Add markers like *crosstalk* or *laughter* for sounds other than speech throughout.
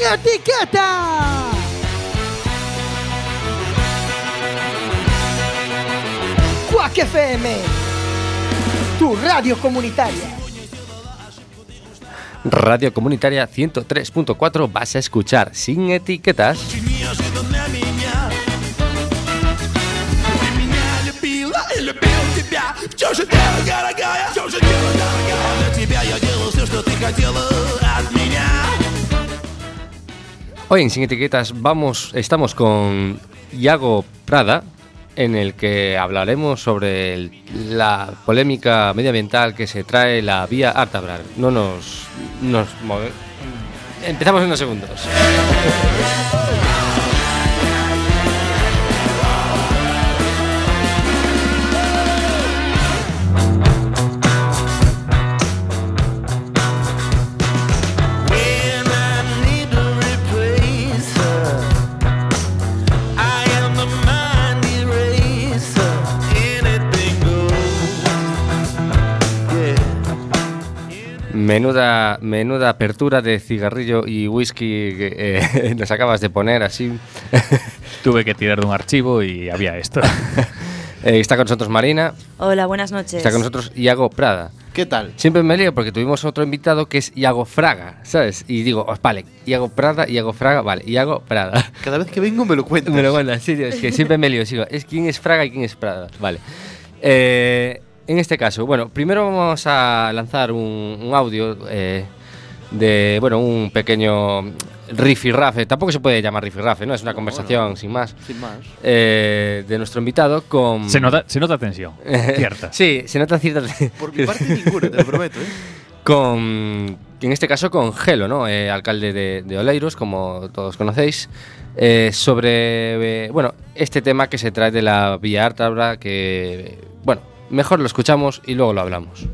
etiqueta. Cuac FM, tu radio comunitaria. Radio Comunitaria 103.4 vas a escuchar sin etiquetas. Hoy en Sin Etiquetas vamos, estamos con Iago Prada, en el que hablaremos sobre el- la polémica medioambiental que se trae la vía Artabrar. No nos, nos move- Empezamos en unos segundos. *laughs* Menuda, menuda apertura de cigarrillo y whisky que eh, *laughs* nos acabas de poner así. *laughs* Tuve que tirar de un archivo y había esto. *laughs* Eh, está con nosotros Marina, Hola, buenas noches. está con nosotros Iago Prada. ¿Qué tal? Siempre me lío porque tuvimos otro invitado que es Iago Fraga, ¿sabes? Y digo, oh, vale, Iago Prada, Iago Fraga, vale, Iago Prada. Cada vez que vengo me lo cuentas. Me lo cuentas, sí, es que siempre me lío. Sigo, es quién es Fraga y quién es Prada. Vale. Eh, en este caso, bueno, primero vamos a lanzar un, un audio eh, de, bueno, un pequeño rifirrafe. Tampoco se puede llamar rifirrafe, ¿no? Es una conversación sin más. Sin más. eh, de nuestro invitado con. Se nota, se nota tensión. *laughs* Cierta. sí, se nota cierta. Por mi parte ninguna, te lo prometo, ¿eh? con en este caso con Gelo, ¿no? Eh, alcalde de, de Oleiros, como todos conocéis, eh, sobre eh, bueno este tema que se trae de la Vía Ártabra, que bueno Mejor lo escuchamos y luego lo hablamos.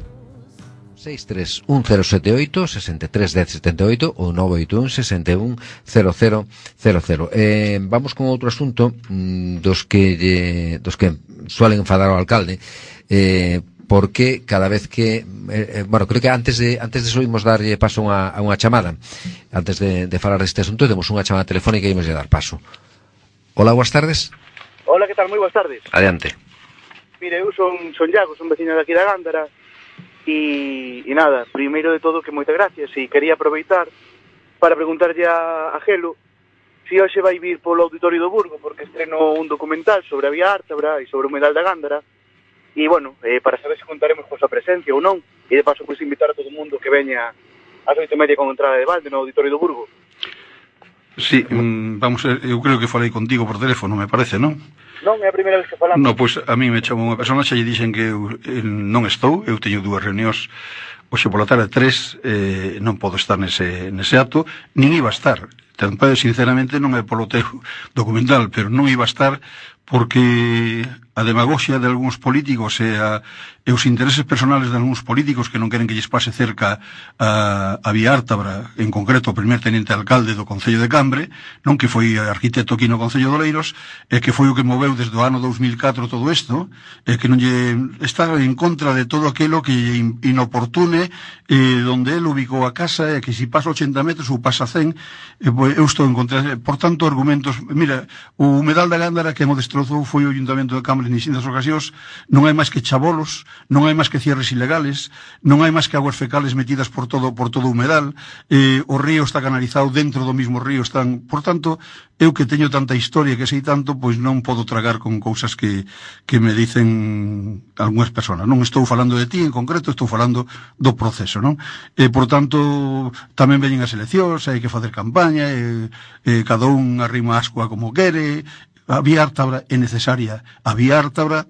631-078, ou 981-61-0000. Eh, vamos con outro asunto mm, dos que, eh, dos que suelen enfadar ao alcalde, eh, porque cada vez que eh, eh, bueno, creo que antes de antes de soimos darlle eh, paso a, a unha chamada antes de, de falar deste asunto temos unha chamada telefónica e imos a dar paso Hola, boas tardes Hola, que tal? Moi boas tardes Adiante Mire, eu son, son Iago, son vecino daqui da Gándara. E, e nada, primeiro de todo que moitas gracias. E quería aproveitar para preguntarlle a, a Gelo si hoxe vai vir polo Auditorio do Burgo porque estreno un documental sobre a Vía Ártabra e sobre o Medal da Gándara. E bueno, eh, para saber se contaremos con a presencia ou non. E de paso pois pues, invitar a todo o mundo que veña ás oito media con entrada de balde no Auditorio do Burgo. Sí, mm, vamos, eh, eu creo que falei contigo por teléfono, me parece, non? Non, é a primeira vez que falamos. No, pois a mí me chamou unha persona xa lle dixen que eu eh, non estou, eu teño dúas reunións hoxe pola tarde tres, eh, non podo estar nese, nese acto, nin iba a estar. Tampouco, pois, sinceramente, non é polo teu documental, pero non iba a estar porque a demagoxia de algúns políticos e, a, e os intereses personales de algúns políticos que non queren que lles pase cerca a, a Viártabra, en concreto o primer tenente alcalde do Concello de Cambre, non que foi arquitecto aquí no Concello de Oleiros, e que foi o que moveu desde o ano 2004 todo isto, e que non lle está en contra de todo aquilo que lle inoportune e donde el ubicou a casa e que se si pasa 80 metros ou pasa 100, e, pois, eu estou en contra. Por tanto, argumentos... Mira, o humedal da Gándara que é modesto destrozou foi o Ayuntamento de Cambre en distintas ocasións, non hai máis que chabolos, non hai máis que cierres ilegales, non hai máis que aguas fecales metidas por todo por todo o humedal, eh, o río está canalizado dentro do mismo río están, por tanto, eu que teño tanta historia que sei tanto, pois non podo tragar con cousas que, que me dicen algunhas persoas. Non estou falando de ti en concreto, estou falando do proceso, non? E, por tanto, tamén veñen as eleccións, hai que facer campaña, e, e cada un arrima ascua como quere, a vía ártabra é necesaria. A vía ártabra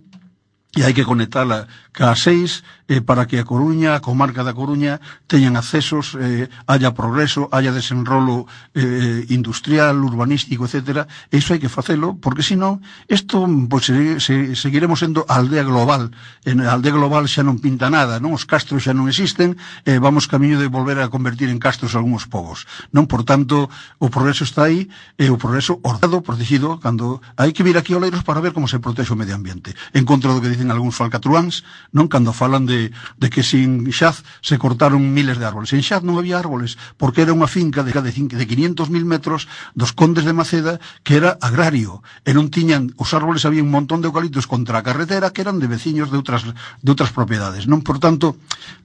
e hai que conectala ca seis eh, para que a Coruña, a comarca da Coruña, teñan accesos, eh, haya progreso, haya desenrolo eh, industrial, urbanístico, etc. E iso hai que facelo, porque senón, isto pues, se, seguiremos sendo a aldea global. En a aldea global xa non pinta nada, non? Os castros xa non existen, eh, vamos camiño de volver a convertir en castros algúns povos. Non, por tanto, o progreso está aí, e eh, o progreso ordenado, protegido, cando hai que vir aquí a Oleiros para ver como se protexe o medio ambiente. En contra do que dicen algúns falcatruáns, non? Cando falan de de, de que sin Xaz se cortaron miles de árboles. En Xaz non había árboles, porque era unha finca de, de, de 500.000 metros dos condes de Maceda que era agrario, e non tiñan, os árboles había un montón de eucaliptos contra a carretera que eran de veciños de outras, de outras propiedades. Non, por tanto,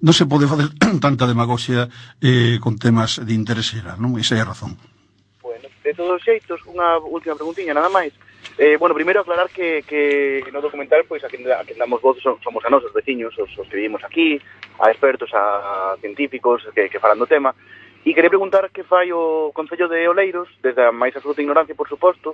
non se pode facer *clears throat* tanta demagoxia eh, con temas de interese non? Esa é a razón. Bueno, de todos os xeitos, unha última preguntinha, nada máis Eh, bueno, primeiro aclarar que, que no documental pois a quen, a quen damos voz son, somos a nosos veciños, os, os que vivimos aquí, a expertos, a científicos que, que falan do tema, e quería preguntar que fai o Concello de Oleiros, desde a máis absoluta ignorancia, por suposto,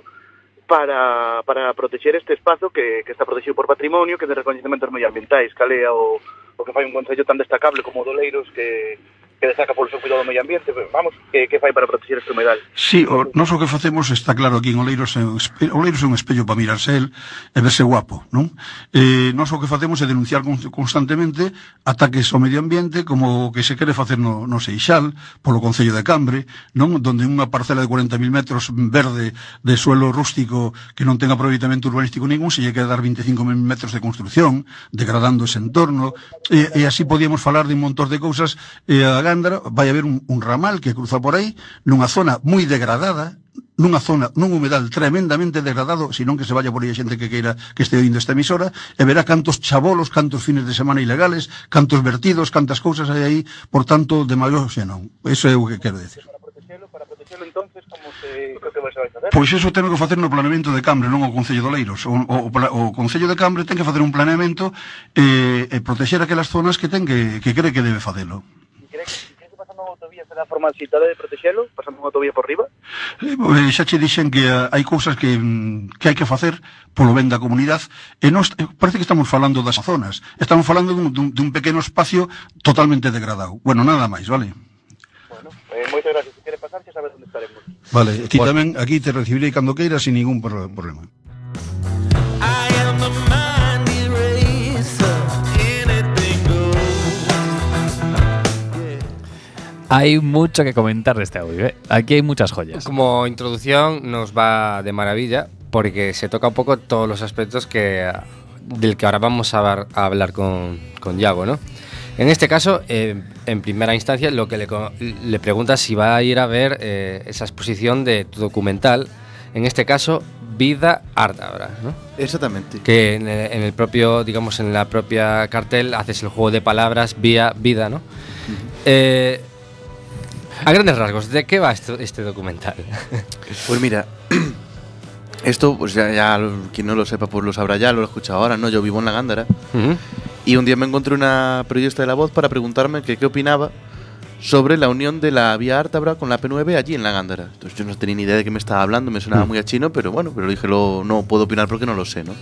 para, para protexer este espazo que, que está protegido por patrimonio, que de recoñecementos medioambientais, cal é o, o que fai un Concello tan destacable como o de Oleiros, que, que destaca polo seu cuidado do medio ambiente, vamos, que, que fai para proteger este humedal? Sí, o, nos o que facemos está claro aquí en Oleiros, en Oleiros é un espello para mirarse el e verse guapo, non? Eh, nos o que facemos é denunciar constantemente ataques ao medio ambiente como o que se quere facer no, no Seixal, polo Concello de Cambre, non? Donde unha parcela de 40.000 metros verde de suelo rústico que non ten aproveitamento urbanístico ningún se lle queda dar 25.000 metros de construcción, degradando ese entorno, e, e así podíamos falar de un montón de cousas e eh, Alejandra vai haber un, un ramal que cruza por aí nunha zona moi degradada nunha zona, nun humedal tremendamente degradado, senón que se vaya por aí a xente que queira que este oindo esta emisora, e verá cantos chabolos, cantos fines de semana ilegales, cantos vertidos, cantas cousas hai aí, por tanto, de maior xenón. Eso é o que quero decir. Para protexelo, para protexelo, entonces, como se... que vai facer? Pois iso ten que facer no planeamento de Cambre, non o Concello de Oleiros. O, o, o Concello de Cambre ten que facer un planeamento eh, e protexer aquelas zonas que ten que, que cree que debe facelo. Tens que pasando unha autovía será formalcitada de protexelo, pasando unha autovía por riba? Eh, eh, xa che dixen que eh, hai cousas que, mm, que hai que facer polo ben da comunidade e nos, eh, parece que estamos falando das zonas, estamos falando dun, dun, dun pequeno espacio totalmente degradado. Bueno, nada máis, vale? Bueno, eh, moitas gracias. Se quere pasar, xa sabes onde estaremos. Vale, ti bueno. tamén aquí te recibirei cando queiras sin ningún problema. I Hay mucho que comentar de este audio, ¿eh? Aquí hay muchas joyas. Como introducción nos va de maravilla porque se toca un poco todos los aspectos que del que ahora vamos a, hablar- a hablar con, con Yago, ¿no? En este caso, eh, en primera instancia, lo que le, le pregunta si va a ir a ver eh, esa exposición de tu documental, en este caso, Vida Ártabra, ¿no? Exactamente. Que en el, en el propio, digamos, en la propia cartel haces el juego de palabras vía vida, ¿no? Eh, a grandes rasgos, ¿de qué va esto- este documental? Pues mira, *clears throat* esto, pues ya, ya quien no lo sepa, pues lo sabrá ya, lo he escuchado ahora, ¿no? Yo vivo en la Gándara. Ujú. Y un día me encontré una periodista de La Voz para preguntarme que qué opinaba sobre la unión de la vía Ártabra con la P9 allí en la Gándara. Entonces yo no tenía ni idea de qué me estaba hablando, me sonaba muy a chino, pero bueno, pero dije, lo, no puedo opinar porque no lo sé, ¿no?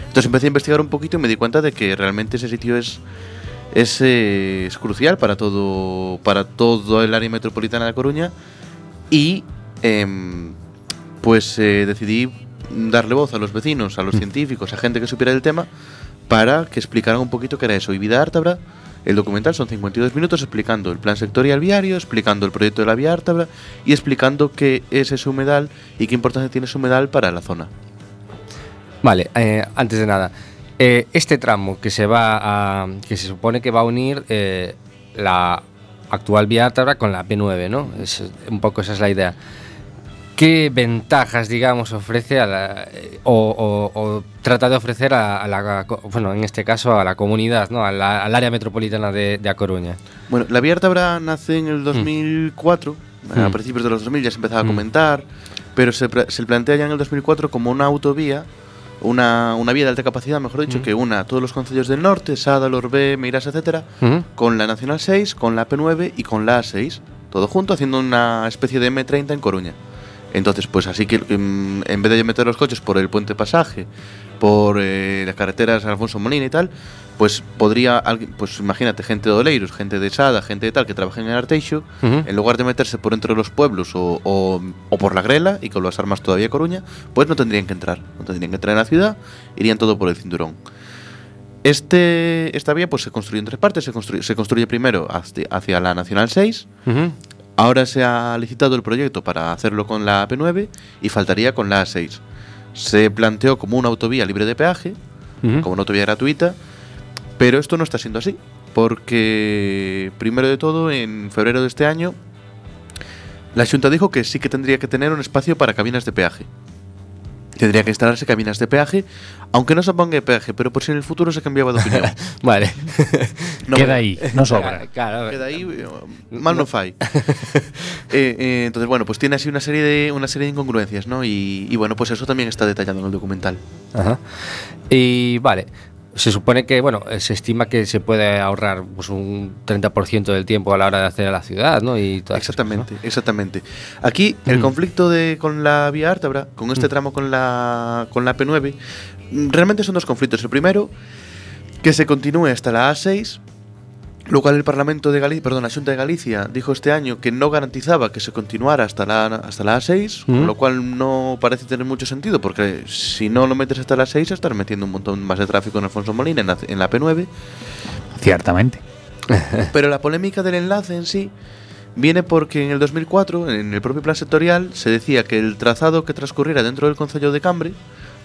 Entonces empecé a investigar un poquito y me di cuenta de que realmente ese sitio es, es, eh, es crucial para todo, para todo el área metropolitana de Coruña y em, pues eh, decidí darle voz a los vecinos, a los científicos, a gente que supiera del tema para que explicaran un poquito qué era eso. Y Vida Ártabra, el documental son 52 minutos explicando el plan sectorial viario, explicando el proyecto de la vía Ártabra y explicando qué es ese humedal y qué importancia tiene ese humedal para la zona. Vale, eh, antes de nada, eh, este tramo que se va a, que se supone que va a unir eh, la actual vía Ártabra con la P9, ¿no? Es, un poco esa es la idea. ¿Qué ventajas, digamos, ofrece a la, o, o- o trata de ofrecer a, a la, bueno, en este caso a la comunidad, ¿no? A la- al área metropolitana de, de A Coruña? Bueno, la vía Ártabra nace en el 2004, a Mm. principios de los 2000 ya se empezaba a Mm. comentar, pero se, se plantea ya en el 2004 como una autovía, una, una vía de alta capacidad, mejor dicho, que una todos los concellos del norte, Sada, Lorbé, Meirás, etcétera, con la Nacional 6, con la P9 y con la A6, todo junto haciendo una especie de M30 en Coruña. Entonces, pues así que mm, en vez de meter los coches por el puente pasaje, por eh, las carreteras Alfonso Molina y tal, pues podría, alguien- pues imagínate, gente de Oleiros, gente de Sada, gente de tal que trabajen en Arteixo, Ujú. en lugar de meterse por entre los pueblos o, o- o por la Grela y con las armas todavía Coruña, pues no tendrían que entrar, no tendrían que entrar en la ciudad, irían todo por el cinturón. Este, esta vía pues se construye en tres partes, se construye, se construye primero hacia, hacia la Nacional 6, Ujú. Ahora se ha licitado el proyecto para hacerlo con la P9 y faltaría con la A6. Se planteó como una autovía libre de peaje, como una autovía gratuita, pero esto no está siendo así. porque primero de todo, en febrero de este año, la Junta dijo que sí que tendría que tener un espacio para cabinas de peaje. Tendría que instalarse cabinas de peaje, aunque no se ponga peaje, pero por si en el futuro se cambiaba de opinión. *laughs* Vale. No, Queda ahí, no sobra. Claro, Queda ahí, mal no fai. *laughs* Eh, eh, entonces, bueno, pues tiene así una serie de, una serie de incongruencias, ¿no? Y, y bueno, pues eso también está detallado en el documental. Ajá. Y vale, se supone que, bueno, eh, se estima que se puede ahorrar pues, un 30% del tiempo a la hora de hacer a la ciudad, ¿no? Y cosas, Exactamente, exactamente. Aquí el Mm. conflicto de, con la vía Ártabra, con este Mm. tramo con la, con la P9, mm, realmente son dos conflictos. El primero, que se continúe hasta la A6, lo cual el Parlamento de Galicia, perdón, la Junta de Galicia dijo este año que no garantizaba que se continuara hasta la, hasta la A6, Mm. con lo cual no parece tener mucho sentido, porque si no lo metes hasta la 6, estás metiendo un montón más de tráfico en Alfonso Molina, en la, en la P9. Ciertamente. *laughs* *laughs* Pero la polémica del enlace en sí viene porque en el 2004, en el propio plan sectorial, se decía que el trazado que transcurriera dentro del Concello de Cambre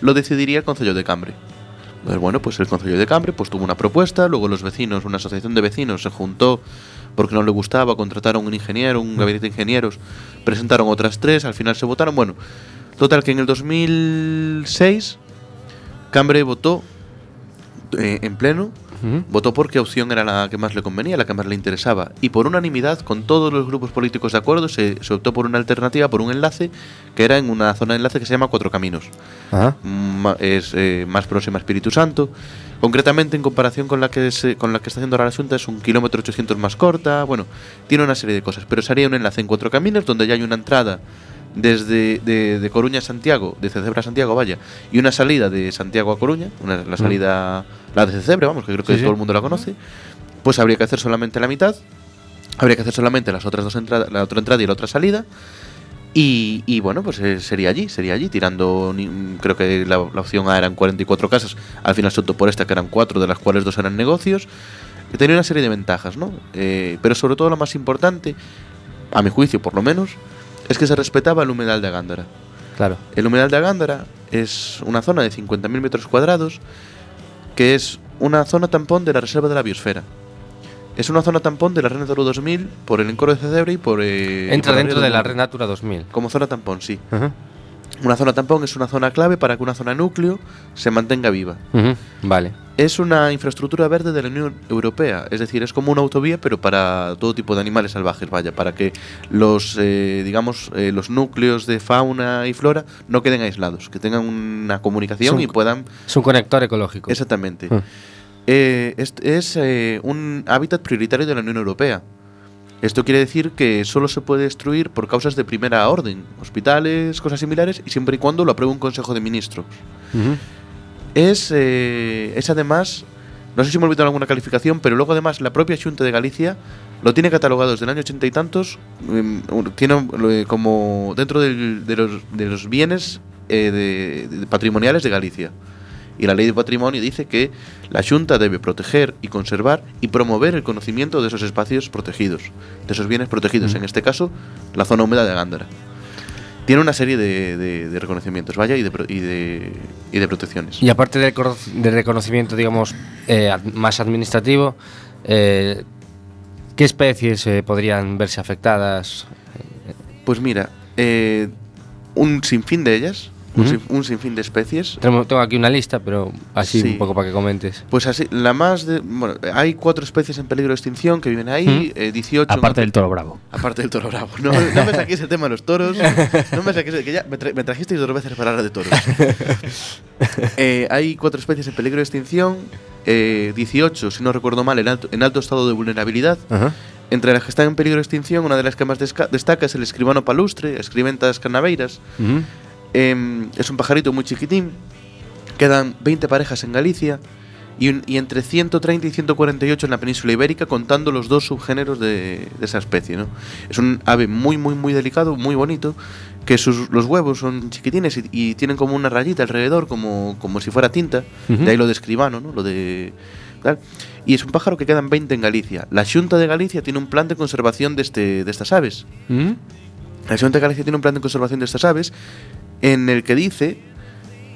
lo decidiría el Concello de Cambre. Entonces, bueno, pues el Concello de Cambre pues tuvo una propuesta, luego los vecinos, una asociación de vecinos se juntó porque no le gustaba, contrataron un ingeniero, un gabinete de ingenieros, presentaron otras tres, al final se votaron. Bueno, total que en el 2006 Cambre votó eh, en pleno Votó porque opción era la que más le convenía, la que más le interesaba. Y por unanimidad, con todos los grupos políticos de acuerdo, se, se optó por una alternativa, por un enlace, que era en una zona de enlace que se llama Cuatro Caminos. Es eh, más próxima a Espíritu Santo. Concretamente, en comparación con la que se- con la que está haciendo ahora la Junta, es un kilómetro 800 más corta. Bueno, tiene una serie de cosas. Pero sería un enlace en Cuatro Caminos, donde ya hay una entrada desde de, de Coruña a Santiago, de Cecebra a Santiago, vaya, y una salida de Santiago a Coruña, una, la salida, la de Cecebra, vamos, que creo que Sí, sí. todo el mundo la conoce, pues habría que hacer solamente la mitad, habría que hacer solamente las otras dos entradas, la otra entrada y la otra salida, y, y bueno, pues eh, sería allí, sería allí, tirando, creo que la, la opción A eran 44 casas, al final se optó por esta, que eran cuatro, de las cuales dos eran negocios, que tenía una serie de ventajas, ¿no? Eh, pero sobre todo lo más importante, a mi juicio por lo menos, es que se respetaba el humedal de Gándara. Claro. El humedal de Gándara es una zona de 50.000 metros cuadrados que es una zona tampón de la Reserva de la Biosfera. Es una zona tampón de la Red Natura 2000 por el encoro de Cedebre y por... eh, y Entra por dentro de la. Red Natura 2000. Como zona tampón, sí. Ajá. Una zona tampón es una zona clave para que una zona núcleo se mantenga viva. Vale. Es una infraestructura verde de la Unión Europea, es decir, es como una autovía, pero para todo tipo de animales salvajes, vaya, para que los, eh, digamos, eh, los núcleos de fauna y flora no queden aislados, que tengan una comunicación un- y puedan, Es un conector ecológico. exactamente. Ah. Eh, es es, eh, un hábitat prioritario de la Unión Europea. Esto quiere decir que solo se puede destruir por causas de primera orden, hospitales, cosas similares, y siempre y cuando lo apruebe un Consejo de Ministros. Es, eh, es además, no sé si me he olvidado alguna calificación, pero luego además la propia Junta de Galicia lo tiene catalogado desde el año ochenta y tantos, em, un- tiene eh, como dentro del- de, los, de los bienes eh, de- de patrimoniales de Galicia. Y la ley de patrimonio dice que la Junta debe proteger y conservar y promover el conocimiento de esos espacios protegidos, de esos bienes protegidos, en este caso la zona húmeda de Gándara. Tiene una serie de, de- de reconocimientos, vaya, y de, y de, y de protecciones. Y aparte del, cono- del reconocimiento, digamos, eh, más administrativo, eh, ¿qué especies eh, podrían verse afectadas? Pues mira, eh, un sinfín de ellas, un, sin- un sinfín de especies. Tengo, tengo aquí una lista, pero así Sí. un poco para que comentes. Pues así, la más de. Bueno, hay cuatro especies en peligro de extinción que viven ahí, eh, 18. en Aparte del toro bravo. Aparte del toro bravo. No, no me saquéis el tema de los toros. No me saquéis el- que ya me, tra- me trajisteis dos veces para hablar de toros. *laughs* Eh, hay cuatro especies en peligro de extinción. eh, 18, si no recuerdo mal, en alto, en alto estado de vulnerabilidad. Ajá. Entre las que están en peligro de extinción, una de las que más destaca es el escribano palustre, escribentas carnaveiras. Ujú. Em, es un pajarito muy chiquitín. Quedan 20 parejas en Galicia y, un- y entre 130 y 148 en la península ibérica, contando los dos subgéneros de, de esa especie. ¿no? Es un ave muy, muy, muy delicado, muy bonito, que sus, los huevos son chiquitines y, y tienen como una rayita alrededor, como, como si fuera tinta. De ahí lo de escribano, ¿no? lo de. tal. Y es un pájaro que quedan 20 en Galicia. La Junta de Galicia tiene un plan de conservación de, este, de estas aves. La Junta de Galicia tiene un plan de conservación de estas aves en el que dice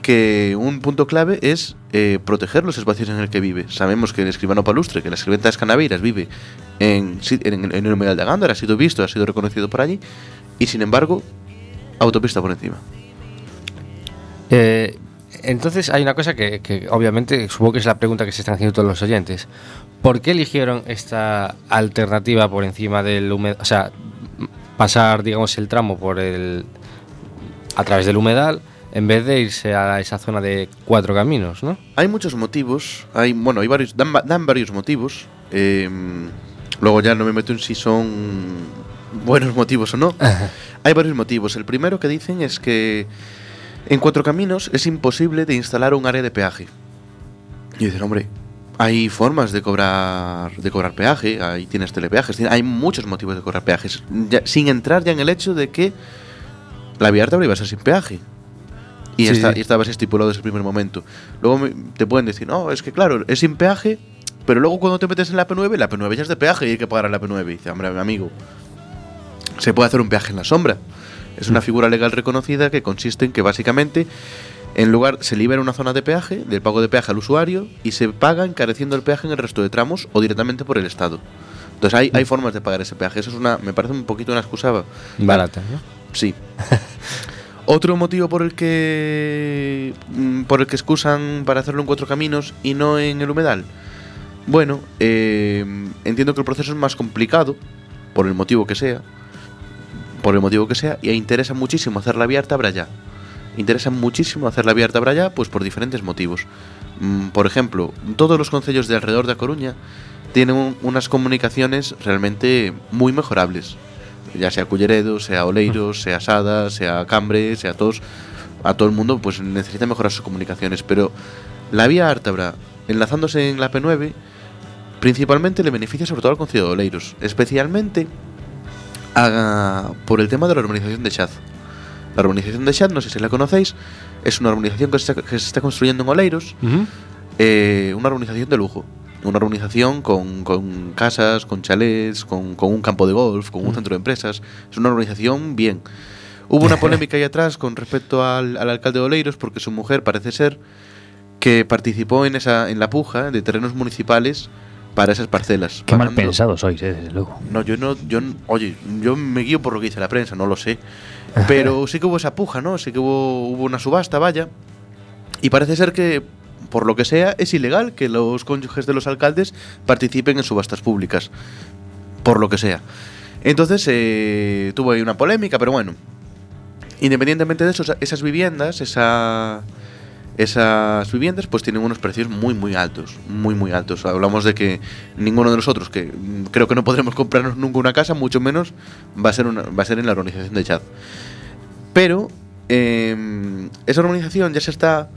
que un punto clave es eh, proteger los espacios en el que vive. Sabemos que el escribano palustre, que la escribenta de Escanaveiras vive en, en, el humedal de Gándara, ha sido visto, ha sido reconocido por allí, y sin embargo, autopista por encima. Eh, entonces hay una cosa que, que obviamente supongo que es la pregunta que se están haciendo todos los oyentes. ¿Por qué eligieron esta alternativa por encima del humedal? O sea, pasar, digamos, el tramo por el a través del humedal en vez de irse a esa zona de cuatro caminos, ¿no? Hay muchos motivos, hay, bueno, hay varios, dan, va- dan varios motivos. eh, luego ya no me meto en si son buenos motivos o no. *laughs* hay varios motivos. El primero que dicen es que en Cuatro Caminos es imposible de instalar un área de peaje. Y dicen, hombre, hay formas de cobrar de cobrar peaje, ahí tienes telepeajes, hay muchos motivos de cobrar peajes, ya- sin entrar ya en el hecho de que la vía Ártabra iba a ser sin peaje. Y, Sí, está, sí. y estaba así estipulado desde el primer momento. Luego me- te pueden decir, no, es que claro, es sin peaje, pero luego cuando te metes en la P9, la P9 ya es de peaje y hay que pagar a la P9. Y dice, hombre, mi amigo, se puede hacer un peaje en la sombra. Es una figura legal reconocida que consiste en que básicamente en lugar se libera una zona de peaje, del pago de peaje al usuario, y se paga encareciendo el peaje en el resto de tramos o directamente por el Estado. Entonces hay, hay formas de pagar ese peaje. Eso es una, me parece un poquito una excusa Barata, ¿no? Sí. *laughs* Otro motivo por el que mm, por el que excusan para hacerlo en cuatro caminos y no en el humedal. Bueno, eh, entiendo que el proceso es más complicado por el motivo que sea, por el motivo que sea, y interesa muchísimo hacer la vía Ártabra ya. Interesa muchísimo hacer la vía Ártabra ya, pues por diferentes motivos. Mm, por ejemplo, todos los concellos de alrededor de A Coruña tienen un- unas comunicaciones realmente muy mejorables ya sea Culleredo, sea Oleiros, sea Sada, sea Cambre, sea todos, a todo el mundo, pues necesita mejorar sus comunicaciones. Pero la vía Ártabra, enlazándose en la P9, principalmente le beneficia sobre todo al Concello de Oleiros, especialmente a- por el tema de la urbanización de Chaz. La urbanización de Chaz, no sé si la conocéis, es una urbanización que se, está- que se está construyendo en Oleiros, eh, una urbanización de lujo. Una urbanización con, con casas, con chalés, con, con un campo de golf, con un centro de empresas. Es una urbanización bien. Hubo una polémica ahí atrás con respecto al, al alcalde de Oleiros porque su mujer parece ser que participó en esa en la puja de terrenos municipales para esas parcelas. Qué mal pensados sois, eh, desde luego. no, yo no, yo, oye, yo me guío por lo que dice la prensa, no lo sé. *laughs* Pero sí que hubo esa puja, ¿no? Sí que hubo, hubo una subasta, vaya. Y parece ser que, por lo que sea, es ilegal que los cónyuges de los alcaldes participen en subastas públicas. Por lo que sea. Entonces, eh, tuvo ahí una polémica, pero bueno. Independientemente de eso, esa- esas viviendas, esa, esas viviendas, pues tienen unos precios muy, muy altos. Muy, muy altos. Hablamos de que ninguno de nosotros, que creo que no podremos comprarnos nunca una casa, mucho menos va a ser, una, va a ser en la organización de Chad. Pero eh, esa organización ya se está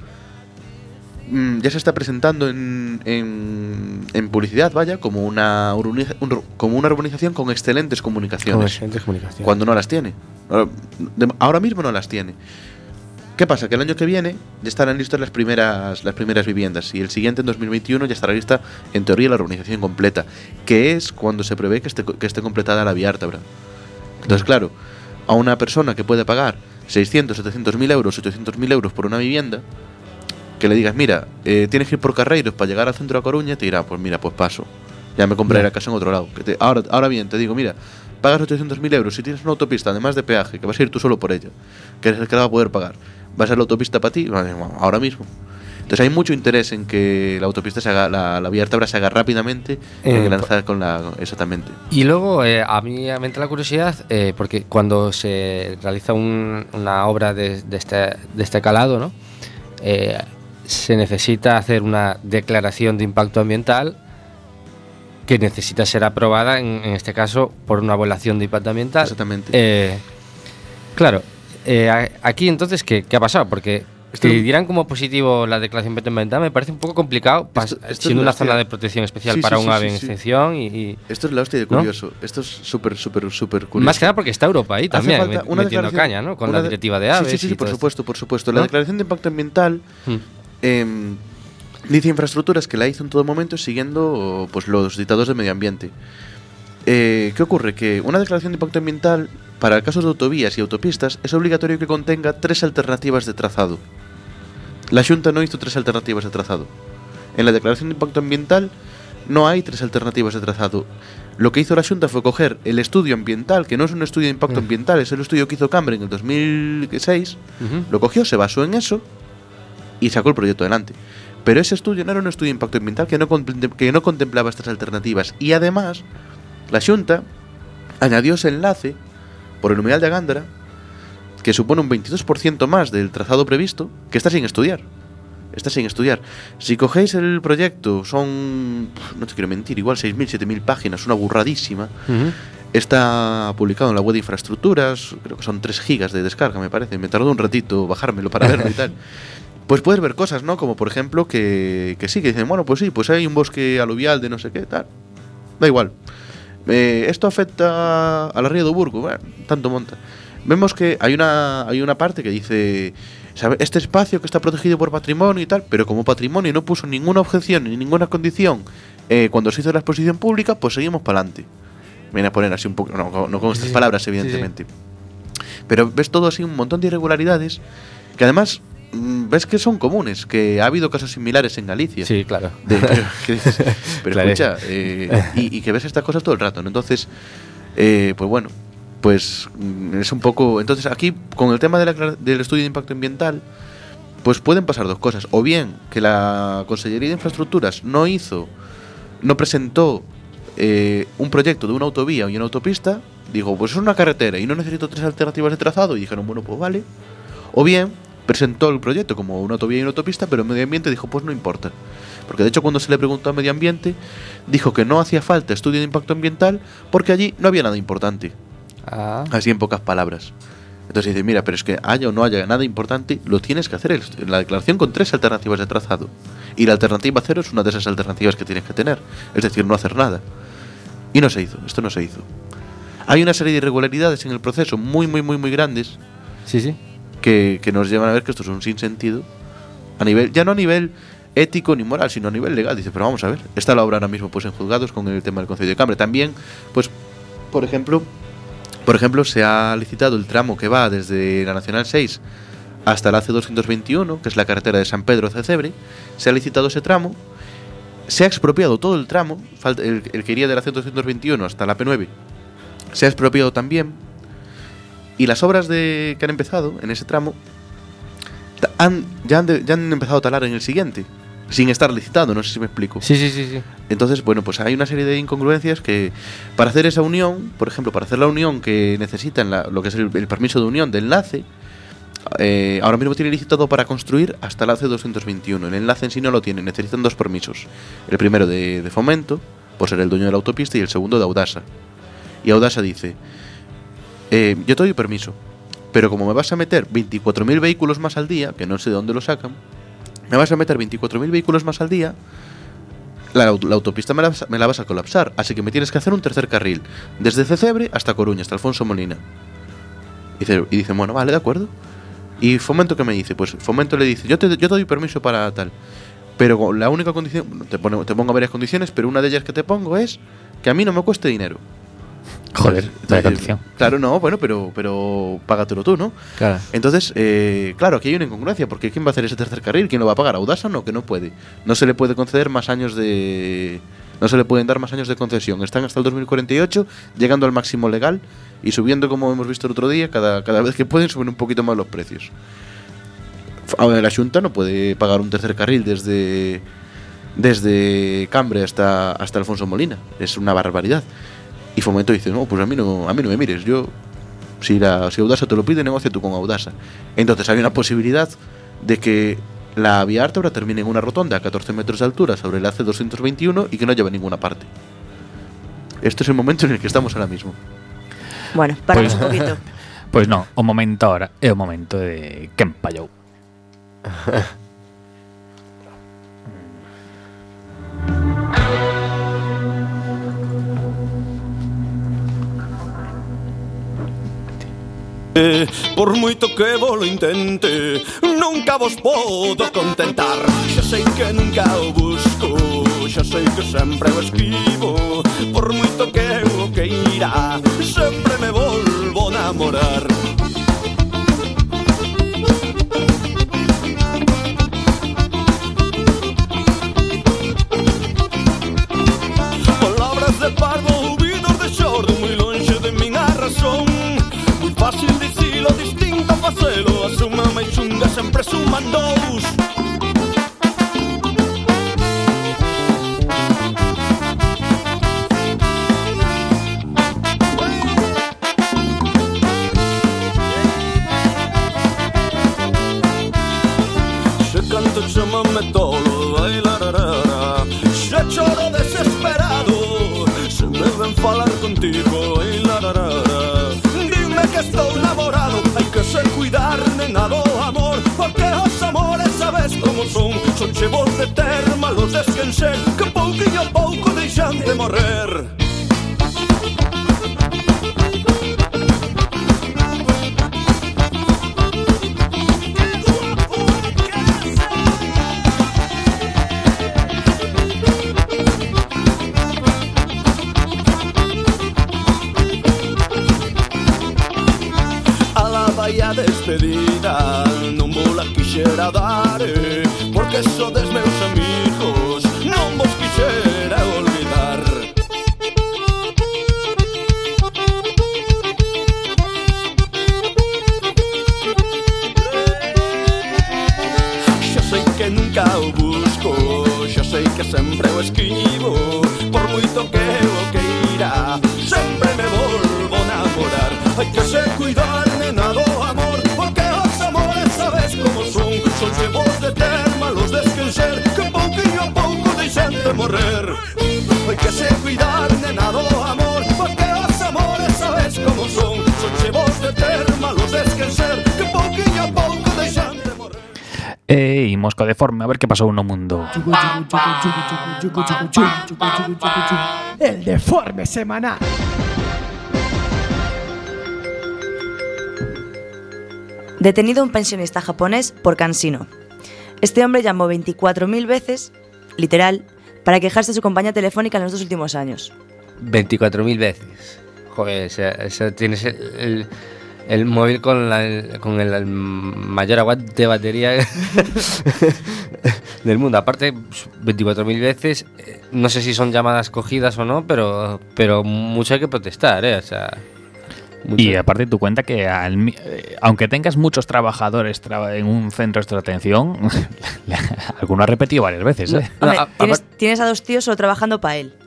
ya se está presentando en, en, en publicidad, vaya, como una, urbaniza- un- como una urbanización con excelentes Con comunicaciones excelentes comunicaciones. cuando no las tiene. Ahora, de- ahora mismo no las tiene. ¿Qué pasa? Que el año que viene ya estarán listas las primeras, las primeras viviendas y el siguiente, en 2021, ya estará lista, en teoría, la urbanización completa, que es cuando se prevé que esté, que esté completada la vía Ártabra. Entonces, claro, a una persona que puede pagar 600, 700 mil euros, 800 mil euros por una vivienda, que le digas, mira, eh, tienes que ir por Carreiros para llegar al centro de Coruña, te dirá, pues mira, pues paso. Ya me compraré la casa en otro lado. Que te- ahora, ahora bien, te digo, mira, pagas 800 mil euros si tienes una autopista, además de peaje, que vas a ir tú solo por ella, que eres el que la va a poder pagar. ¿Va a ser la autopista para ti? Bueno, Ahora mismo. Entonces hay mucho interés en que la autopista se haga, la, la vía Ártabra se haga rápidamente Eh, en lanzar con la. Exactamente. Y luego eh, a mí me entra la curiosidad, eh, porque cuando se realiza un- una obra de, de este, de este calado, ¿no? Se necesita hacer una declaración de impacto ambiental que necesita ser aprobada, en, en este caso, por una evaluación de impacto ambiental. Exactamente. Eh, claro, eh, aquí entonces, ¿qué, qué ha pasado? Porque Esto- si dirán como positivo la declaración de impacto ambiental, me parece un poco complicado, Esto- esto siendo una zona de protección especial Sí, para sí, un sí, ave en sí. extinción y- y Esto es la hostia de ¿No? curioso. Esto es súper, súper, súper, curioso. Más que nada porque está Europa ahí también, metiendo caña, ¿no? Con la directiva de aves. Sí, sí, y sí, por supuesto, por supuesto. ¿No? La declaración de impacto ambiental esto. Mm. em, dice infraestructuras que la hizo en todo momento siguiendo pues, los dictados de medio ambiente. Eh, ¿Qué ocurre? Que una declaración de impacto ambiental para casos de autovías y autopistas es obligatorio que contenga tres alternativas de trazado. La Xunta no hizo tres alternativas de trazado. En la declaración de impacto ambiental no hay tres alternativas de trazado. Lo que hizo la Xunta fue coger el estudio ambiental, que no es un estudio de impacto ambiental, es el estudio que hizo Cambre en el 2006, Ujú. lo cogió, se basó en eso y sacó el proyecto adelante. Pero ese estudio no era un estudio de impacto ambiental que no, que no contemplaba estas alternativas. Y además, la Xunta añadió ese enlace por el numeral de Gándara, que supone un 22% más del trazado previsto, que está sin estudiar. Está sin estudiar. Si cogéis el proyecto, son, no te quiero mentir, igual 6.000, 7.000 páginas, una burradísima. Ujú. Está publicado en la web de infraestructuras, creo que son 3 gigas de descarga, me parece. Me tardó un ratito bajármelo para verlo y tal. *laughs* Pues puedes ver cosas, ¿no? Como por ejemplo que, que sí, que dicen, bueno, pues sí, pues hay un bosque aluvial de no sé qué, tal. Da igual. Eh, esto afecta a la ría de Burgo, bueno, tanto monta. Vemos que hay una, hay una parte que dice, ¿sabe? este espacio que está protegido por patrimonio y tal, pero como patrimonio no puso ninguna objeción ni ninguna condición eh, cuando se hizo la exposición pública, pues seguimos para adelante. Viene a poner así un poco, no, no con estas Sí, palabras, Sí, sí. evidentemente. Pero ves todo así, un montón de irregularidades que además ves que son comunes, que ha habido casos similares en Galicia. Sí, claro. De- *laughs* pero, escucha, eh, y, y que ves estas cosas todo el rato, ¿no? Entonces, eh, pues bueno, pues mm, es un poco... Entonces aquí, con el tema de la del estudio de impacto ambiental, pues pueden pasar dos cosas. O bien que la Consellería de Infraestructuras no hizo, no presentó eh, un proyecto de una autovía y una autopista, dijo, pues es una carretera y no necesito tres alternativas de trazado, y dijeron, bueno, pues vale. O bien presentó el proyecto como una autovía y una autopista, pero Medio Ambiente dijo, pues no importa. Porque de hecho cuando se le preguntó a Medio Ambiente, dijo que no hacía falta estudio de impacto ambiental porque allí no había nada importante. Ah. Así en pocas palabras. Entonces dice, mira, pero es que haya o no haya nada importante, lo tienes que hacer en la declaración con tres alternativas de trazado. Y la alternativa cero es una de esas alternativas que tienes que tener. Es decir, no hacer nada. Y no se hizo, esto no se hizo. Hay una serie de irregularidades en el proceso muy, muy, muy, muy grandes Sí, sí. Que, nos llevan a ver que esto es un sinsentido. A nivel, ya no a nivel ético ni moral, sino a nivel legal. Dice, pero vamos a ver, está la obra ahora mismo pues en juzgados con el tema del Concilio de Cambra. También, pues, por ejemplo, por ejemplo, se ha licitado el tramo que va desde la Nacional 6 hasta la C221, que es la carretera de San Pedro a Cebre. Se ha licitado ese tramo. Se ha expropiado todo el tramo, el, el que iría de la C221 hasta la P9. Se ha expropiado también. Y las obras de, que han empezado en ese tramo han, ya, han de- ya han empezado a talar en el siguiente, sin estar licitado, no sé si me explico. Sí, sí, sí, sí. Entonces, bueno, pues hay una serie de incongruencias que para hacer esa unión, por ejemplo, para hacer la unión que necesitan la- lo que es el, el permiso de unión de enlace, eh, ahora mismo tiene licitado para construir hasta el enlace 221. El enlace en sí no lo tiene, necesitan dos permisos. El primero de, de fomento, por ser el dueño de la autopista, y el segundo de Audasa. Y Audasa dice, eh, yo te doy permiso, pero como me vas a meter 24.000 vehículos más al día, que no sé de dónde lo sacan, me vas a meter 24.000 vehículos más al día, la, la autopista me la, me la vas a colapsar, así que me tienes que hacer un tercer carril, desde Cecebre hasta Coruña, hasta Alfonso Molina. Y dice, y dice, bueno, vale, de acuerdo. Y Fomento que me dice, pues Fomento le dice, yo te, yo te doy permiso para tal. Pero la única condición, te, pone- te pongo varias condiciones, pero una de ellas que te pongo es que a mí no me cueste dinero. Joder, Entonces, vaya condición. Claro, no, bueno, pero, pero págatelo tú, ¿no? Claro. Entonces, eh, claro, aquí hay una incongruencia, porque ¿quién va a hacer ese tercer carril? ¿Quién lo va a pagar? ¿Audasa no? Que no puede. No se le puede conceder más años de... No se le pueden dar más años de concesión. Están hasta el 2048, llegando al máximo legal y subiendo, como hemos visto el otro día, cada, cada vez que pueden suben un poquito más los precios. F- Ahora la Junta no puede pagar un tercer carril desde desde Cambre hasta, hasta Alfonso Molina. Es una barbaridad. Y Fomento dice, no, pues a mí no, a mí no me mires, yo si, la, si Audasa te lo pide, negocia tú con Audasa. Entonces hay una posibilidad de que la vía Ártabra termine en una rotonda a 14 metros de altura sobre el AC221 y que no lleve a ninguna parte. Este es el momento en el que estamos ahora mismo. Bueno, paramos Pois- un poquito. Pois non, o momento ahora é o momento de quen pallou. *laughs* Por moito que volo intente Nunca vos podo contentar. Xa sei que nunca o busco Xa sei que sempre o esquivo Por moito que o queira Sempre me volvo a namorar E imos co deforme a ver que pasou no mundo. El deforme semanal. Detenido un pensionista japonés por cansino. Este hombre llamó 24.000 veces, literal, para quejarse de su compañía telefónica en los dos últimos años. 24.000 veces. Joder, o sea, o sea, tienes el, el- el móvil con, la- el, con el, el mayor aguante de batería *laughs* del mundo. Aparte, 24.000 veces, eh, no sé si son llamadas cogidas o no, pero, pero mucho hay que protestar, ¿eh? O sea, mucho. Y aparte tú cuenta que al mi- eh, aunque tengas muchos trabajadores traba- en un centro de atención, *laughs* alguno ha repetido varias veces, ¿eh? No, Hombre, a- tienes, a dos tíos solo trabajando para él. *laughs*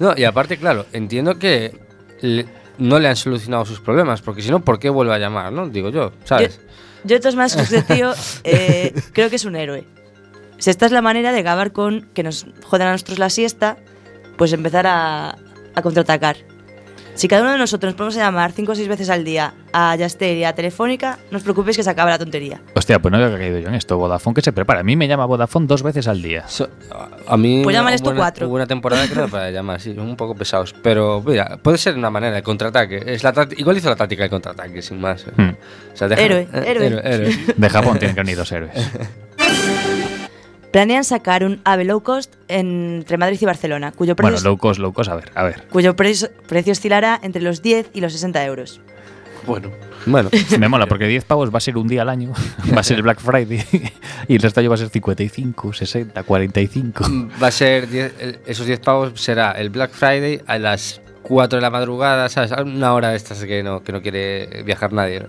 No, y aparte, claro, entiendo que le- no le han solucionado sus problemas, porque si no, ¿por qué vuelve a llamar, no? Digo yo, ¿sabes? Yo, de todas maneras, este tío *laughs* eh, creo que es un héroe. Si esta es la manera de acabar con que nos jodan a nosotros la siesta, pues empezar a, a contraatacar. Si cada uno de nosotros nos ponemos a llamar cinco o seis veces al día a Yaster y a Telefónica, no os preocupéis que se acaba la tontería. Hostia, pues no había caído yo en esto. Vodafone que se prepara. A mí me llama Vodafone dos veces al día. So- a- mí Pues llámales tú cuatro. Hubo una temporada que no para llamar, sí, un poco pesados. Pero mira, puede ser una manera de contraataque. Es la igual hizo la táctica de contraataque, sin más. ¿eh? Hmm. O sea, deja- Héroe, eh, héroe. héroe. De Japón tienen que venir dos héroes. *laughs* Planean sacar un AVE low cost entre Madrid y Barcelona, cuyo Bueno, precio, low cost, low cost, a ver, a ver. cuyo precio, precio oscilará entre los 10 y los 60 euros. Bueno, Bueno, *laughs* Me mola porque 10 pavos va a ser un día al año, *laughs* va a ser el Black Friday *laughs* y el resto año va a ser 55, 60, 45. va a ser 10 el- esos 10 pavos será el Black Friday a las 4 de la madrugada, ¿sabes? A Una hora de estas que no, que no quiere viajar nadie.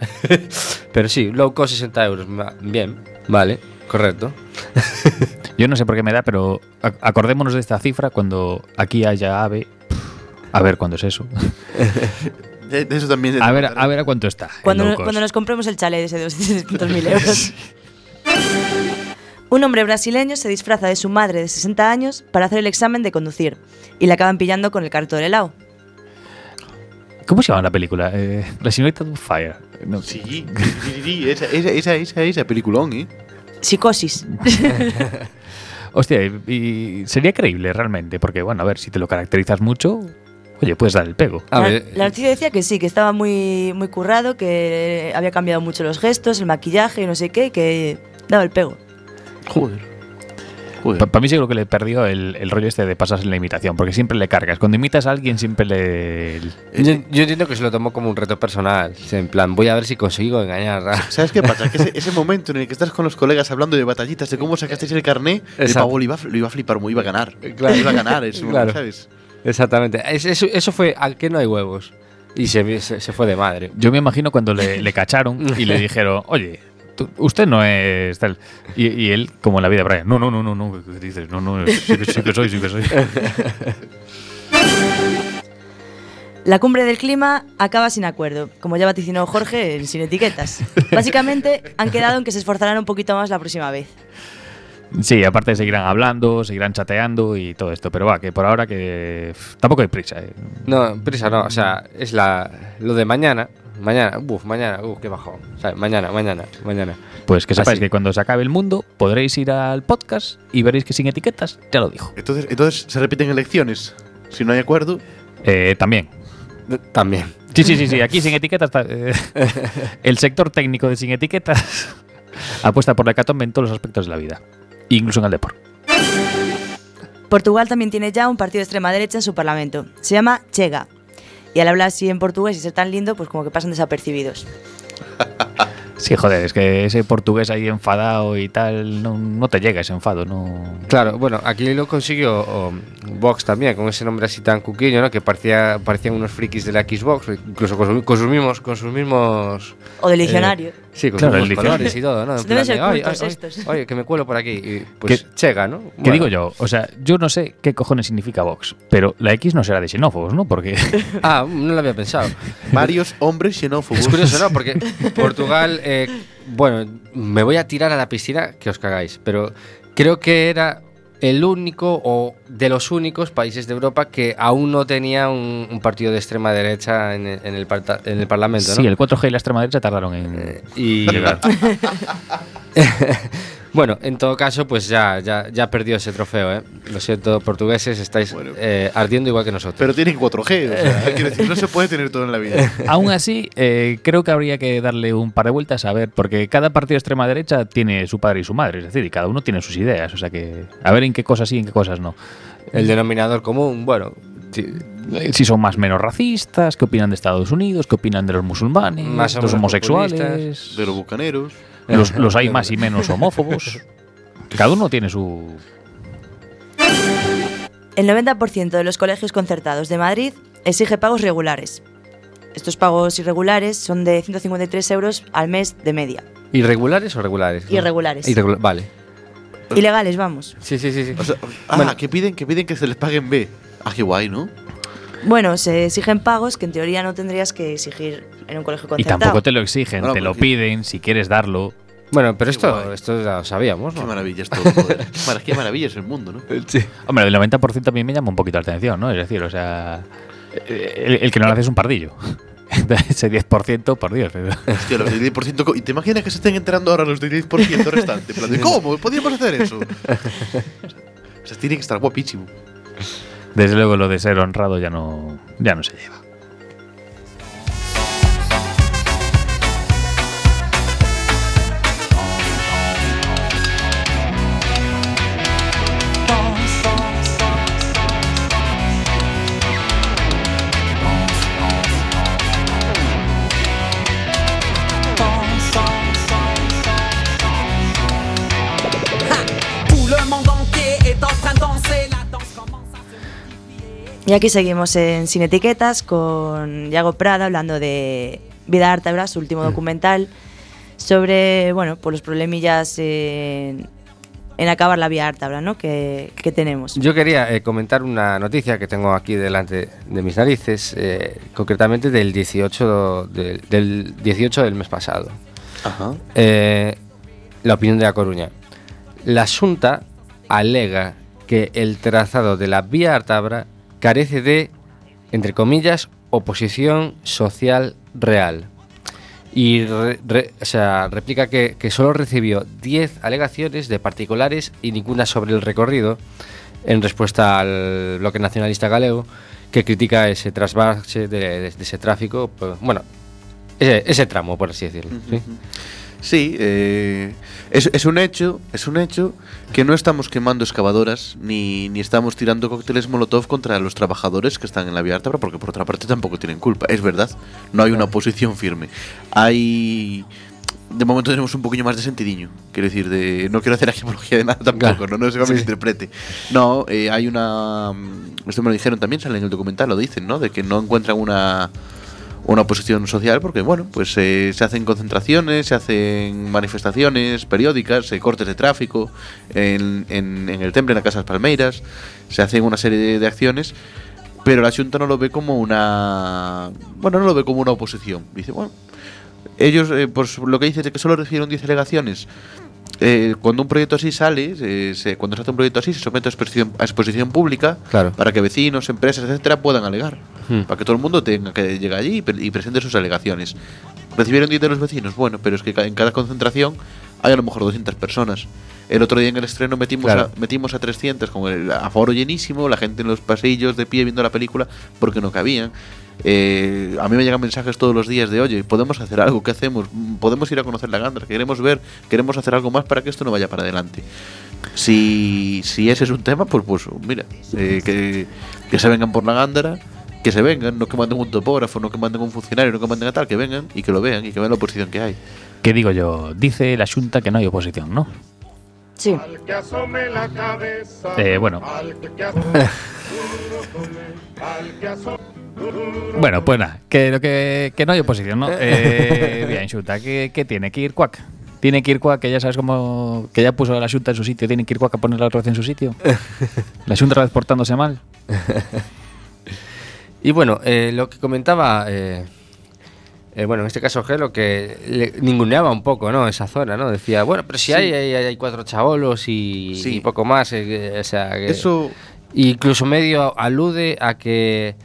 Pero sí, low cost 60 euros. Bien, vale, correcto. *laughs* Yo no sé por qué me da, pero ac- acordémonos de esta cifra cuando aquí haya AVE. A ver cuándo es eso. *laughs* eso también. A ver, a ver a cuánto está. Cuando, no- cuando nos compremos el chalet de ese de 200.000 *laughs* euros. Un hombre brasileño se disfraza de su madre de 60 años para hacer el examen de conducir y le acaban pillando con el cartón del helado. ¿Cómo se llama la película? Eh, la señorita Fire. No. Sí, sí, sí, sí, esa, esa, esa, esa, esa peliculón, ¿eh? Psicosis. *laughs* Hostia, y, y sería creíble realmente, porque bueno, a ver, si te lo caracterizas mucho, oye, puedes dar el pego. A la, ver, la noticia decía que sí, que estaba muy, muy currado, que había cambiado mucho los gestos, el maquillaje y no sé qué, que daba el pego. Joder. Para mí seguro que le perdió el, el rollo este de pasas en la imitación, porque siempre le cargas. Cuando imitas a alguien siempre le... Yo, yo entiendo que se lo tomó como un reto personal. En plan, voy a ver si consigo engañar a. ¿Sabes qué pasa? Que ese, *laughs* ese momento en el que estás con los colegas hablando de batallitas, de cómo sacasteis el carné, el pavo lo iba, a- lo iba a flipar, muy iba a ganar. Claro. Iba a ganar, eso, *laughs* Claro. ¿sabes? Exactamente. Es- Eso, eso fue al que no hay huevos. Y se, se, se fue de madre. Yo me imagino cuando le, le cacharon y le *laughs* dijeron, oye, tú- usted no es tal. Y, y él, como en la vida de Brian, no, no, no, no, no, ¿qué dices? No, no, sí que, sí que soy, sí que soy. La cumbre del clima acaba sin acuerdo, como ya vaticinó Jorge en Sin Etiquetas. Básicamente han quedado en que se esforzarán un poquito más la próxima vez. Sí, aparte seguirán hablando, seguirán chateando y todo esto, pero va, que por ahora que tampoco hay prisa. eh. No, prisa no, o sea, es la lo de mañana. Mañana, uff, mañana, uff, qué bajón. O sea, mañana, mañana, mañana. Pues que sepáis Así. que cuando se acabe el mundo podréis ir al podcast y veréis que sin etiquetas ya lo dijo. Entonces, entonces se repiten elecciones. Si no hay acuerdo, Eh, también. También. Sí, sí, sí, sí. Aquí sin etiquetas. ta- eh, *laughs* el sector técnico de sin etiquetas *laughs* apuesta por la hecatombe en todos los aspectos de la vida, incluso en el deporte. Portugal también tiene ya un partido de extrema derecha en su parlamento. Se llama Chega. Y al hablar así en portugués y ser tan lindo, pues como que pasan desapercibidos. *laughs* Sí, joder, es que ese portugués ahí enfadado y tal, no, no te llega ese enfado, no. Claro, bueno, aquí lo consiguió Vox también, con ese nombre así tan cuquillo, ¿no? Que parecía, parecían unos frikis de la Xbox, incluso con, con sus mismos, con sus mismos O de legionario. eh, sí, con Claro, diccionario. colores y todo, ¿no? Oye, que me cuelo por aquí. Y, pues ¿Qué- chega, ¿no? ¿Qué Bueno, digo yo? O sea, yo no sé qué cojones significa Vox, pero la X no será de xenófobos, ¿no? Porque *laughs* Ah, no lo había pensado. varios hombres xenófobos. Es curioso, ¿no? Porque Portugal, eh, bueno, me voy a tirar a la piscina que os cagáis, pero creo que era el único o de los únicos países de Europa que aún no tenía un, un partido de extrema derecha en el, en el, parta- en el Parlamento, ¿no? sí, el 4G y la extrema derecha tardaron en y llegar. *laughs* bueno, en todo caso, pues ya, ya, ya perdió ese trofeo, ¿eh? Lo siento, portugueses, estáis eh, ardiendo igual que nosotros. Pero tienen 4G. O sea, *laughs* quiero decir, no se puede tener todo en la vida. *laughs* Aún así, eh, creo que habría que darle un par de vueltas a ver, porque cada partido de extrema derecha tiene su padre y su madre, es decir, y cada uno tiene sus ideas, o sea que a ver en qué cosas sí y en qué cosas no. El denominador común, bueno, Eh, Si son más o menos racistas, qué opinan de Estados Unidos, qué opinan de los musulmanes, Más de los homosexuales. De los bucaneros. Los, los hay *laughs* más y menos homófobos. Cada uno tiene su... El 90% de los colegios concertados de Madrid exige pagos regulares. Estos pagos irregulares son de 153 euros al mes de media. ¿irregulares o regulares? Irregulares. Irregula- vale. Ilegales, vamos. Sí, sí, sí. sí. O sea, ah, Bueno. que piden que piden que se les paguen B. Ah, qué guay, ¿no? Bueno, se exigen pagos que en teoría no tendrías que exigir en un colegio Y concertado. tampoco te lo exigen, te lo piden, si quieres darlo. Bueno, pero esto, esto ya lo sabíamos, Qué ¿no? maravilla es todo, *laughs* joder. Qué mara- Qué maravilla es el mundo, ¿no? *laughs* Hombre, el 90% a mí me llama un poquito la atención, ¿no? Es decir, o sea, el, el que no lo hace es un pardillo. *laughs* Ese 10%, por Dios. Hostia, los del 10%. co- ¿Y te imaginas que se estén enterando ahora los del 10% restante? En plan de, ¿Cómo? ¿Podríamos hacer eso? O sea, tiene que estar guapísimo. Desde luego lo de ser honrado ya no, ya no se lleva. Y aquí seguimos en Sin Etiquetas con Yago Prada hablando de Vida Ártabra, su último documental, sobre bueno, pues los problemillas en, en acabar la vía Ártabra ¿no? que, que tenemos. Yo quería eh, comentar una noticia que tengo aquí delante de mis narices, eh, concretamente del 18, del, del 18 del mes pasado. Ajá. Eh, la opinión de La Coruña. La Junta alega que el trazado de la vía Artabra carece de, entre comillas, oposición social real. Y re- re- o sea, replica que, que solo recibió 10 alegaciones de particulares y ninguna sobre el recorrido, en respuesta al bloque nacionalista galego, que critica ese trasvase de, de- de ese tráfico, pues, bueno, ese, ese tramo, por así decirlo. ¿sí? Sí, eh, es, es un hecho, es un hecho que no estamos quemando excavadoras ni, ni estamos tirando cócteles molotov contra los trabajadores que están en la vía Ártabra, porque por otra parte tampoco tienen culpa. Es verdad, no hay una posición firme. Hay de momento tenemos un poquillo más de sentidiño. Quiero decir, de, no quiero hacer apología de nada tampoco, Claro. no, no se me Sí. interprete. No, eh, hay una. Esto me lo dijeron también, sale en el documental, lo dicen, ¿no? De que no encuentran una una oposición social porque bueno pues eh, se hacen concentraciones se hacen manifestaciones periódicas eh, cortes de tráfico en, en- el temple en la casa de las palmeiras se hacen una serie de, de acciones pero la Junta no lo ve como una. Bueno, no lo ve como una oposición. Dice, bueno, ellos, eh, pues lo que dice es que solo recibieron 10 alegaciones. Eh, cuando un proyecto así sale, eh, se- cuando se hace un proyecto así, se somete a exposición, a exposición pública Claro. para que vecinos, empresas, etcétera, puedan alegar. Hmm. Para que todo el mundo tenga que llegar allí y, pre- y presente sus alegaciones. ¿Recibieron 10 de los vecinos? Bueno, pero es que en cada concentración hay a lo mejor 200 personas. El otro día en el estreno metimos, Claro. a, metimos a 300 con el aforo llenísimo, la gente en los pasillos de pie viendo la película porque no cabían. Eh, a mí me llegan mensajes todos los días de, oye, podemos hacer algo, ¿qué hacemos? Podemos ir a conocer la Gandra, queremos ver, queremos hacer algo más para que esto no vaya para adelante. Si, si ese es un tema, pues, pues mira, eh, que, que se vengan por la Gándara, que se vengan, no que manden un topógrafo, no que manden un funcionario, no que manden a tal, que vengan y que lo vean y que vean la oposición que hay. ¿Qué digo yo? Dice la Junta que no hay oposición, ¿no? Sí. Eh, bueno. *laughs* Bueno, pues nada, que, lo que, que no hay oposición, ¿no? *laughs* Eh, bien, Junta, ¿qué, qué tiene? ¿Que ir cuac? Tiene que ir cuac, que ya sabes cómo. que ya puso la Junta en su sitio, tiene que ir cuac a ponerla otra vez en su sitio. *laughs* La Junta otra vez portándose mal. Y bueno, eh, lo que comentaba, eh, eh, bueno, en este caso Gelo, que le ninguneaba un poco, ¿no? Esa zona, ¿no? Decía, bueno, pero si Sí. hay, hay, hay cuatro chavolos y, Sí. y poco más, eh, o sea, que- Eso, incluso medio alude a que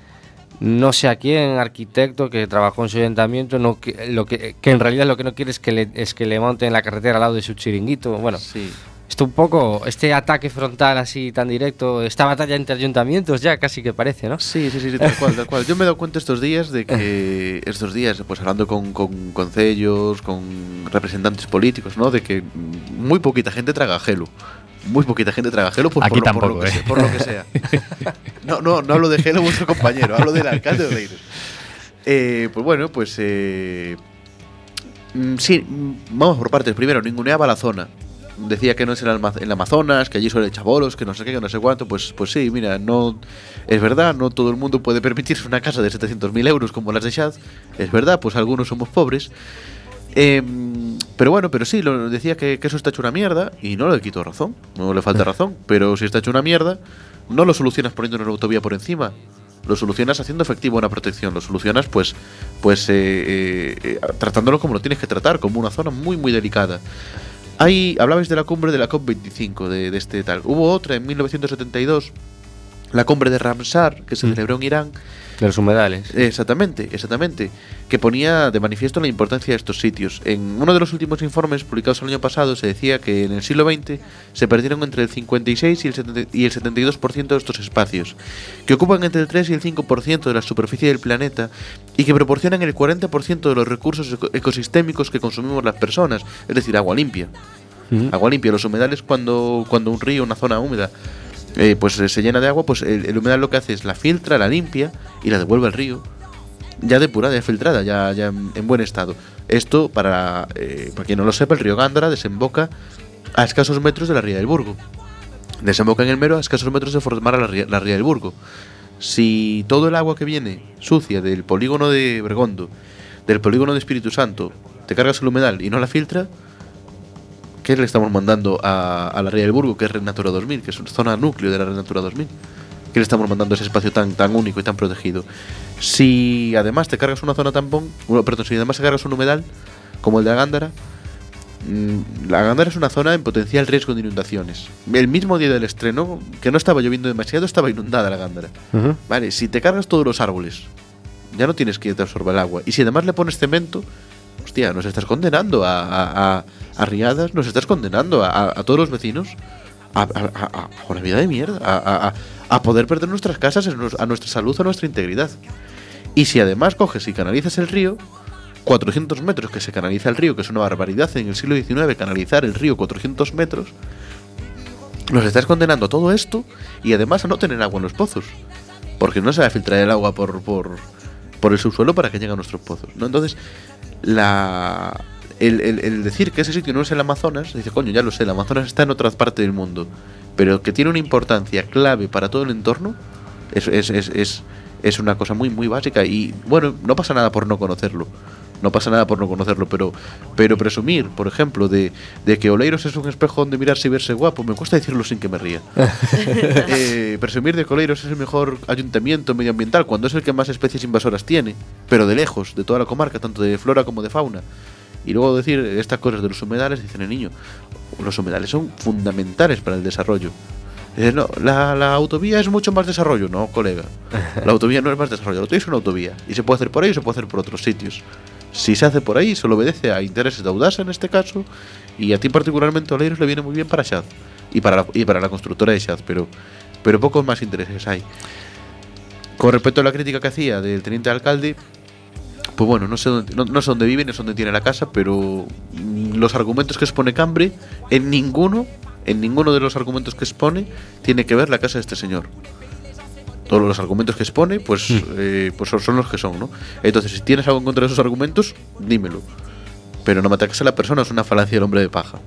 no sé a quién, arquitecto que trabajó en su ayuntamiento, no que, lo que, que en realidad lo que no quiere es que le, es que le monten la carretera al lado de su chiringuito. Bueno, sí. Esto un poco, este ataque frontal así tan directo, esta batalla entre ayuntamientos ya casi que parece, ¿no? Sí, sí, sí, sí, tal cual, tal cual. Yo me he dado cuenta estos días de que *laughs* estos días, pues hablando con, con concellos, con representantes políticos, ¿no? De que muy poquita gente traga gelo. Muy poquita gente traga gelo por, Aquí por, lo- por lo tampoco, que ¿eh? sea, por lo que sea. *laughs* No, no, no hablo de gelo vuestro compañero, hablo del alcalde de Oleiros. Eh, pues bueno, pues eh, mm, sí, mm, vamos por partes. Primero, ninguneaba la zona. Decía que no es en el, Amazonas, que allí suele chavolos, que no sé qué, que no sé cuánto. Pues, pues sí, mira, no es verdad, no todo el mundo puede permitirse una casa de 700.000 euros como las de Shad. Es verdad, pues algunos somos pobres. Em, pero bueno, pero sí, lo decía que, que eso está hecho una mierda y no le quito razón, no le falta *laughs* razón. Pero si está hecho una mierda, no lo solucionas poniendo una autovía por encima. Lo solucionas haciendo efectivo una protección. Lo solucionas, pues, pues eh, eh, eh, tratándolo como lo tienes que tratar, como una zona muy, muy delicada. Hay, hablabais de la cumbre de la COP25, de, de este tal. Hubo otra en 1972, la cumbre de Ramsar, que se Mm. celebró en Irán, De los humedales. Exactamente, exactamente. Que ponía de manifiesto la importancia de estos sitios. En uno de los últimos informes publicados el año pasado se decía que en el siglo XX se perdieron entre el 56 y el, 70 y el 72% de estos espacios, que ocupan entre el 3 y el 5% de la superficie del planeta y que proporcionan el 40% de los recursos eco- ecosistémicos que consumimos las personas, es decir, agua limpia. Ujú. Agua limpia, los humedales cuando, cuando un río, una zona húmeda, eh, pues eh, se llena de agua, pues el, humedal lo que hace es la filtra, la limpia y la devuelve al río. Ya depurada, ya filtrada, ya, en, en buen estado. Esto, para, eh, para quien no lo sepa, el río Gándara desemboca a escasos metros de la ría del Burgo. Desemboca en el Mero a escasos metros de formar la ría, la ría del Burgo. Si todo el agua que viene sucia del polígono de Bergondo, del polígono de Espíritu Santo, te cargas el humedal y no la filtra, ¿qué le estamos mandando a, a la Ría del Burgo, que es Red Natura 2000, que es una zona núcleo de la Red Natura 2000? ¿Qué le estamos mandando a ese espacio tan, tan único y tan protegido? Si además te cargas una zona tampón, bueno, perdón, si además te cargas un humedal, como el de la Gándara, mm, la Gándara es una zona en potencial riesgo de inundaciones. El mismo día del estreno, que no estaba lloviendo demasiado, estaba inundada la Gándara. Vale, si te cargas todos los árboles, ya no tienes que te absorba el agua. Y si además le pones cemento, hostia, nos estás condenando a, a, riadas, nos estás condenando a, todos los vecinos a, una vida de mierda, a, poder perder nuestras casas, a nuestra salud, a nuestra integridad. Y si además coges y canalizas el río, 400 metros que se canaliza el río, que es una barbaridad en el siglo XIX, canalizar el río 400 metros, nos estás condenando a todo esto y además a no tener agua en los pozos. Porque no se va a filtrar el agua por, por, por el subsuelo para que llegue a nuestros pozos. ¿no? Entonces, la, el, el- decir que ese sitio no es el Amazonas, dice, coño, ya lo sé, el Amazonas está en otra parte del mundo, pero que tiene una importancia clave para todo el entorno, es, es, es, es una cosa muy, muy básica. Y bueno, no pasa nada por no conocerlo. No pasa nada por no conocerlo, pero, pero presumir, por ejemplo, de, de que Oleiros es un espejo donde mirarse y verse guapo, me cuesta decirlo sin que me ría. *laughs* Eh, presumir de que Oleiros es el mejor ayuntamiento medioambiental cuando es el que más especies invasoras tiene, pero de lejos, de toda la comarca, tanto de flora como de fauna. Y luego decir estas cosas de los humedales, dicen el niño, los humedales son fundamentales para el desarrollo. Dice, no, la, la autovía es mucho más desarrollo. No, colega. La autovía no es más desarrollo. La autovía es una autovía. Y se puede hacer por ahí y se puede hacer por otros sitios. Si se hace por ahí, solo obedece a intereses de Audasa en este caso. Y a ti particularmente, Oleiros, le viene muy bien para Shad. Y para la, y para la constructora de Shad. Pero, pero pocos más intereses hay. Con respecto a la crítica que hacía del teniente alcalde, pues bueno, no sé dónde, no, no sé dónde vive, no sé dónde tiene la casa, pero los argumentos que expone Cambre, en ninguno, en ninguno de los argumentos que expone, tiene que ver la casa de este señor. Todos los argumentos que expone, pues, eh, pues son, son los que son, ¿no? Entonces, si tienes algo en contra de esos argumentos, dímelo. Pero no me ataques a la persona, es una falacia del hombre de paja.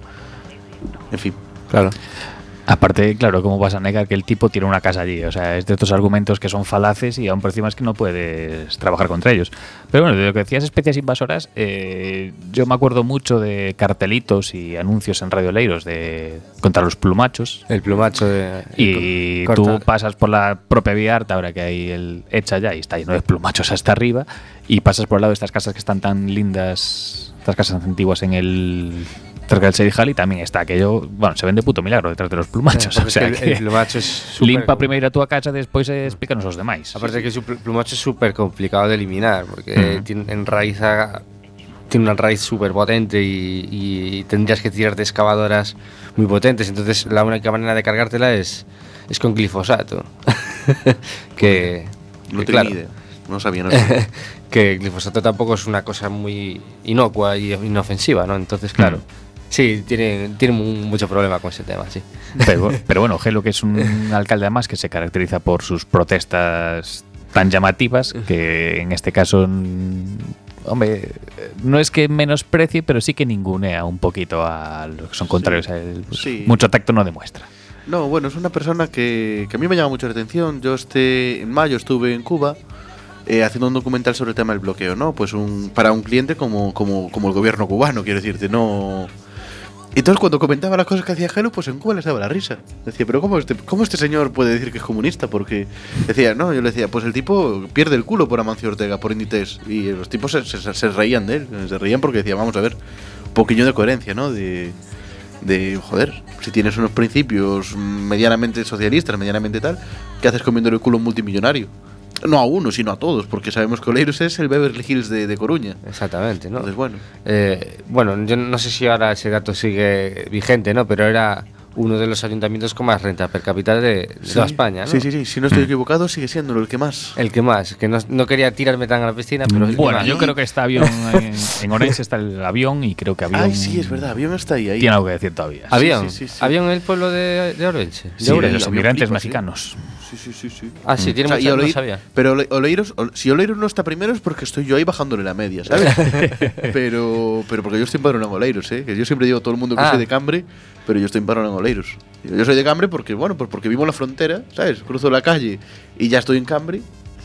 En fin. Claro. Aparte, claro, ¿cómo vas a negar que el tipo tiene una casa allí? O sea, es de estos argumentos que son falaces y aún por encima es que no puedes trabajar contra ellos. Pero bueno, de lo que decías especies invasoras, eh, yo me acuerdo mucho de cartelitos y anuncios en Radio Leiros de contra los plumachos. El plumacho de. Y corta- tú pasas por la propia vía Arta, ahora que hay el hecha ya y está lleno de plumachos hasta arriba, y pasas por el lado de estas casas que están tan lindas, estas casas antiguas en el cerca del Serijal y también está aquello, bueno, se vende puto milagro detrás de los plumachos. *laughs* O sea es que el, plumacho es súper limpa primeiro a túa casa, despois explícanos os demais. Aparte que su pl- plumacho es súper complicado de eliminar, porque Ujú. tiene, enraiza, tiene una raíz súper potente y, y tendrías que tirar de excavadoras muy potentes. Entonces la única manera de cargártela es, es con glifosato. *laughs* que, No que claro, idea. No sabía, no *laughs* sabía. que glifosato tampoco es una cosa muy inocua y inofensiva, ¿no? Entonces, claro. Sí, tiene, tiene mu- mucho problema con ese tema, sí. Pero, pero bueno, Gelo, que es un *laughs* alcalde además que se caracteriza por sus protestas tan llamativas, que en este caso, hombre, no es que menosprecie, pero sí que ningunea un poquito a los que son contrarios a él. Pues, Sí. Mucho tacto no demuestra. No, bueno, es una persona que, que a mí me llama mucho la atención. Yo este en mayo estuve en Cuba eh, haciendo un documental sobre el tema del bloqueo, ¿no? Pues un, para un cliente como, como, como el gobierno cubano, quiero decirte, no... Entonces cuando comentaba las cosas que hacía Gelo, pues en Cuba les daba la risa. Decía, pero ¿cómo este, ¿cómo este señor puede decir que es comunista? Porque decía, no, yo le decía, pues el tipo pierde el culo por Amancio Ortega, por Inditex. Y los tipos se, se- se reían de él, se reían porque decía, vamos a ver, un poquillo de coherencia, ¿no? De, de joder, si tienes unos principios medianamente socialistas, medianamente tal, ¿qué haces comiendo el culo a un multimillonario? No a uno, sino a todos, porque sabemos que Oleiros es el Beverly Hills de, de Coruña. Exactamente, ¿no? Entonces, bueno. Eh, bueno, yo no sé si ahora ese dato sigue vigente, ¿no? Pero era uno de los ayuntamientos con más renta per cápita de, de toda España, ¿no? Sí, sí, sí, si no estoy equivocado, sigue siendo el que más. El que más, que no, no quería tirarme tan a la piscina, pero que Bueno, más. yo creo que está avión en, en Orense está el avión y creo que avión Ay, sí, es verdad, avión está ahí. ahí. tiene algo que decir todavía. Avión, sí, sí, sí. avión en el pueblo de, de Orense. Sí, de los sí. mexicanos. Sí, sí, sí, sí. Ah, sí, tiene O sea, mucha, y no sabía. Pero Ole- Oleiros, Ol- si Oleiros no está primero es porque estoy yo ahí bajándole la media, ¿sabes? *laughs* pero, pero porque yo estoy empadronado en Oleiros, ¿eh? Que yo siempre digo a todo el mundo que Ah. soy de Cambre, pero yo estoy empadronado en Oleiros. Yo yo soy de Cambre porque, bueno, pues porque vivo en la frontera, ¿sabes? Cruzo la calle y ya estoy en Cambre,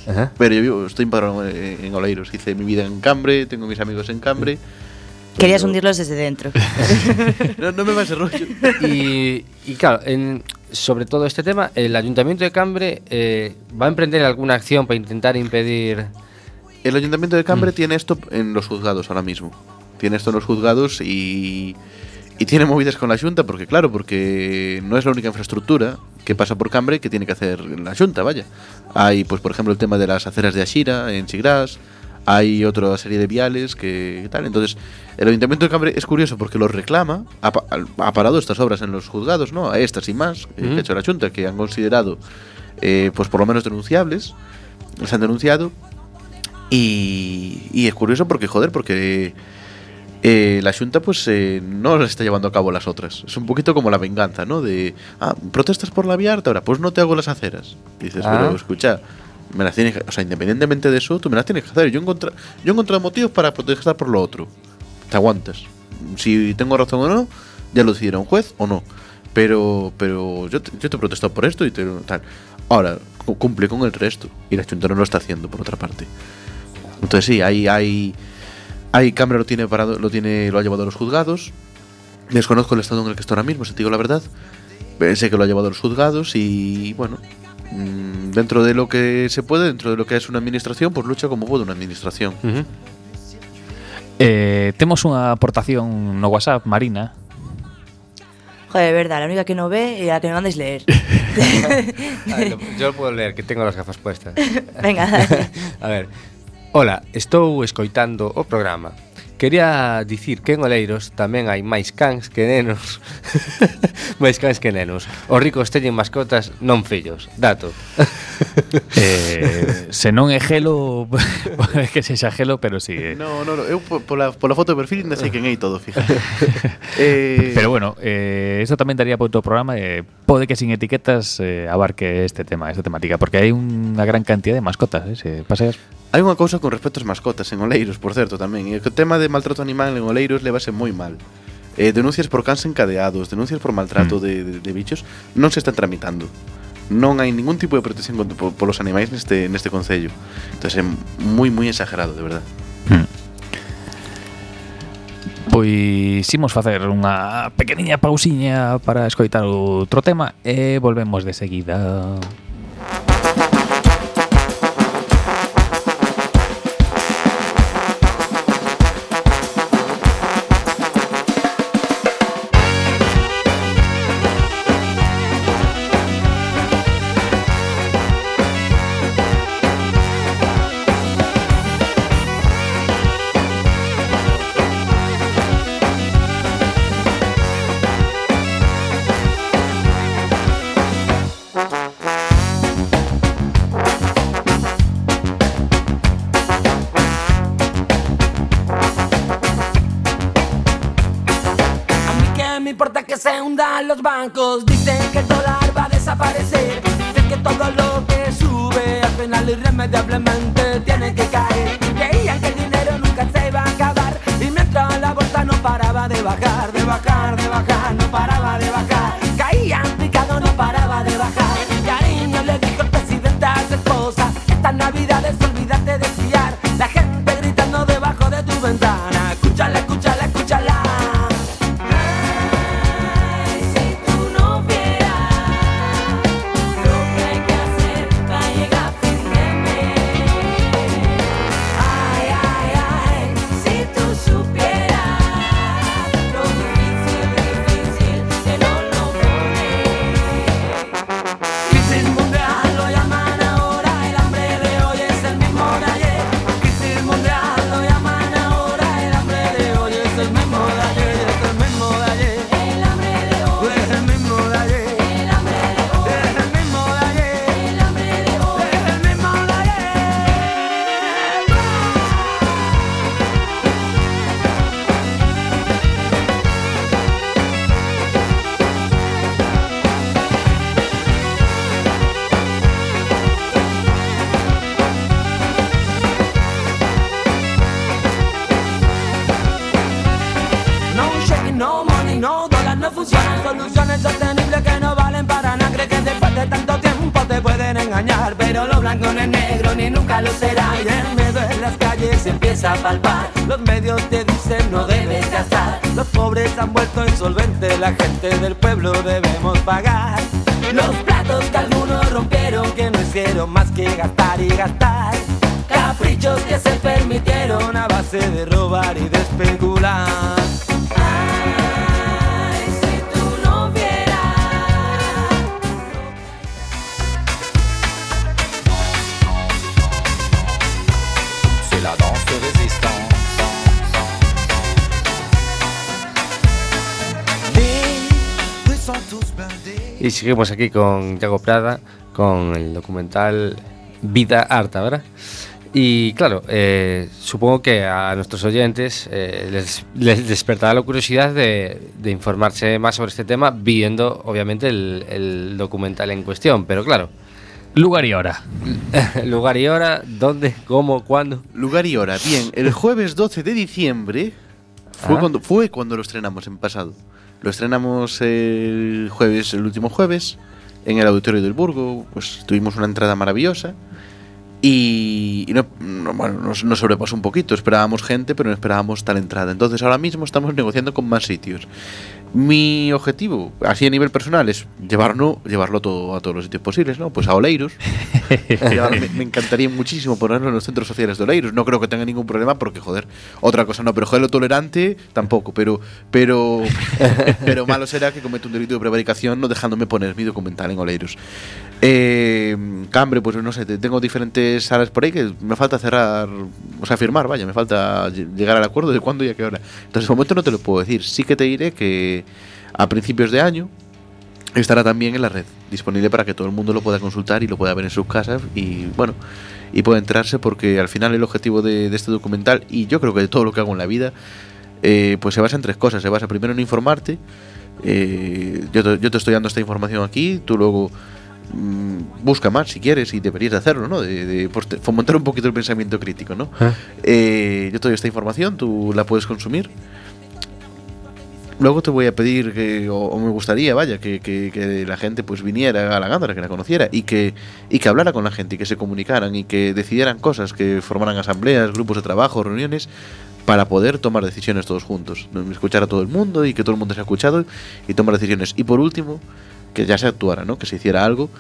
Ajá. pero yo vivo, estoy empadronado en, en Oleiros. Hice mi vida en Cambre, tengo mis amigos en Cambre. Querías pero- hundirlos desde dentro. *laughs* No, no me va ese rollo. Y, y claro, en- sobre todo este tema, el Ayuntamiento de Cambre eh, va a emprender alguna acción para intentar impedir. El Ayuntamiento de Cambre tiene esto en los juzgados ahora mismo. Tiene esto en los juzgados y, y tiene movidas con la Junta, porque claro, porque no es la única infraestructura que pasa por Cambre que tiene que hacer la Junta, vaya. Hay, pues por ejemplo, el tema de las aceras de Ashira en Sigrás, hay otra serie de viales que que tal. Entonces, el Ayuntamiento de Cambre es curioso porque los reclama, ha, pa- ha parado estas obras en los juzgados, ¿no? A estas y más eh, que Ujú. ha hecho la Junta, que han considerado, eh, pues por lo menos denunciables, les han denunciado. Y, y es curioso porque, joder, porque eh, la Junta pues eh, no le está llevando a cabo las otras. Es un poquito como la venganza, ¿no? De, ah, protestas por la vía harta, ahora pues no te hago las aceras. Dices, Ah. pero escucha, me las tienes o sea, independientemente de eso, tú me las tienes que hacer. Yo he encontra- yo he encontrado motivos para protestar por lo otro. Te aguantas. Si tengo razón o no, ya lo decidirá un juez o no. Pero, pero yo, te, yo te he protestado por esto y te, tal. Ahora, cu- cumple con el resto. Y la Junta no lo está haciendo, por otra parte. Entonces sí, hay, hay, Hay cámara lo tiene parado, lo tiene, lo ha llevado a los juzgados. Desconozco el estado en el que está ahora mismo, si te digo la verdad. Sé que lo ha llevado a los juzgados y bueno, mm, dentro de lo que se puede, dentro de lo que es una administración, pues lucha como puede una administración. Ujú. Eh, temos unha aportación no WhatsApp, Marina. Joder, de verdad, la única que no ve y la que me mandáis leer. A *laughs* ver, *laughs* lo- yo lo puedo leer, que tengo las gafas puestas. Venga, dale. *laughs* A ver. Ola, estou escoitando o programa. Quería dicir que en Oleiros tamén hai máis cans que nenos. *laughs* máis cans que nenos. Os ricos teñen mascotas, non fillos. Dato. *laughs* eh, se non é gelo, *laughs* pode que sexa gelo, pero si. Sí, eh. No, no, no, eu pola, pola foto de perfil ainda sei quen é todo, fíjate. eh... Pero bueno, eh, eso tamén daría para outro programa, eh, pode que sin etiquetas eh, abarque este tema, esta temática, porque hai unha gran cantidad de mascotas, eh, se paseas Hai unha cousa con respecto ás mascotas en Oleiros, por certo, tamén. E o tema de maltrato animal en Oleiros levase moi mal. Eh, denuncias por cans encadeados, denuncias por maltrato mm. de, de, de bichos, non se están tramitando. Non hai ningún tipo de protección contra, po, polos animais neste, neste concello. Entón, é moi, moi exagerado, de verdade. Mm. Pois imos facer unha pequeniña pausiña para escoitar outro tema e volvemos de seguida. Seguimos aquí con Yago Prada, con el documental Vida Harta, ¿verdad? Y claro, eh, supongo que a nuestros oyentes eh, les, les despertará la curiosidad de, de informarse más sobre este tema viendo, obviamente, el, el documental en cuestión. Pero claro, Lugar y hora. *laughs* lugar y hora, dónde, cómo, cuándo. Lugar y hora. Bien, el jueves 12 de diciembre fue, Ah. cuando, fue cuando lo estrenamos en pasado. Lo estrenamos el jueves, el último jueves, en el Auditorio del Burgo. Pues tuvimos una entrada maravillosa. Y, y no, no- bueno, nos, nos sobrepasó un poquito. Esperábamos gente, pero no esperábamos tal entrada. Entonces ahora mismo estamos negociando con más sitios. Mi objetivo, así a nivel personal, es llevarlo, llevarlo todo a todos los sitios posibles, ¿no? Pues a Oleiros. *laughs* Me encantaría muchísimo ponerlo en los centros sociales de Oleiros. No creo que tenga ningún problema porque, joder, otra cosa no, pero joder, lo tolerante tampoco. Pero, pero, *laughs* pero malo será que cometa un delito de prevaricación no dejándome poner mi documental en Oleiros. Eh, Cambre, pues no sé, te- tengo diferentes salas por ahí que me falta cerrar, o sea, firmar, vaya, me falta ll- llegar al acuerdo de cuándo y a qué hora. Entonces, de momento no te lo puedo decir. Sí que te diré que a principios de año estará también en la red, disponible para que todo el mundo lo pueda consultar y lo pueda ver en sus casas y, bueno, y pueda enterarse porque al final el objetivo de, de este documental, y yo creo que de todo lo que hago en la vida, eh, pues se basa en tres cosas. Se basa primero en informarte. eh, yo, te, yo te estoy dando esta información aquí, tú luego mm, busca más si quieres y deberías de hacerlo, ¿no? De, de, pues, fomentar un poquito el pensamiento crítico, ¿no? Eh, yo te doy esta información, tú la puedes consumir. Luego te voy a pedir que, o, o me gustaría, vaya, que, que- que la gente pues viniera a la Gándara, que la conociera y que, y que hablara con la gente y que se comunicaran y que decidieran cosas, que formaran asambleas, grupos de trabajo, reuniones para poder tomar decisiones todos juntos, escuchar a todo el mundo y que todo el mundo se ha escuchado y tomar decisiones. Y por último, que ya se actuara, ¿no? que se hiciera algo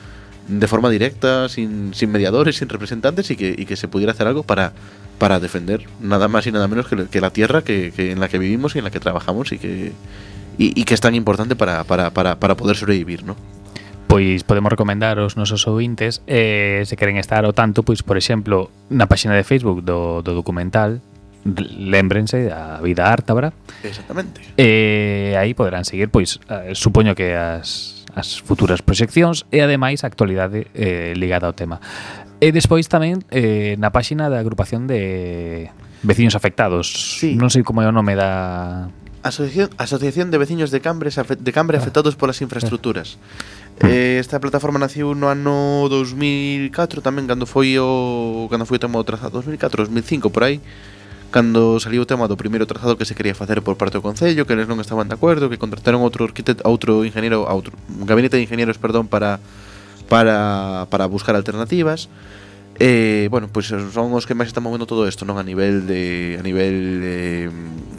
de forma directa, sin, sin mediadores, sin representantes y que, y que se pudiera hacer algo para, para defender nada más y nada menos que, que la tierra que, que en la que vivimos y en la que trabajamos y que, y, y que es tan importante para, para, para, para poder sobrevivir, ¿no? Pois podemos recomendar aos nosos ouvintes eh, se queren estar ao tanto, pois por exemplo, na páxina de Facebook do, do documental lémbrense a vida ártabra Exactamente. E aí poderán seguir, pois, eh, supoño que as, as futuras proxeccións e ademais a actualidade eh, ligada ao tema. E despois tamén eh, na páxina da agrupación de veciños afectados. Sí. Non sei como é o nome da Asociación, Asociación de Veciños de Cambre, de Cambre ah. afectados polas infraestructuras. Eh. eh, esta plataforma naciu no ano 2004 tamén cando foi o cando foi o tema do trazado 2004, 2005 por aí cando saliu o tema do primeiro trazado que se quería facer por parte do Concello, que eles non estaban de acordo, que contrataron outro arquitecto, outro ingeniero, outro, un gabinete de ingenieros, perdón, para, para, para buscar alternativas. Eh, bueno, pois pues son os que máis están movendo todo isto, non a nivel de a nivel eh,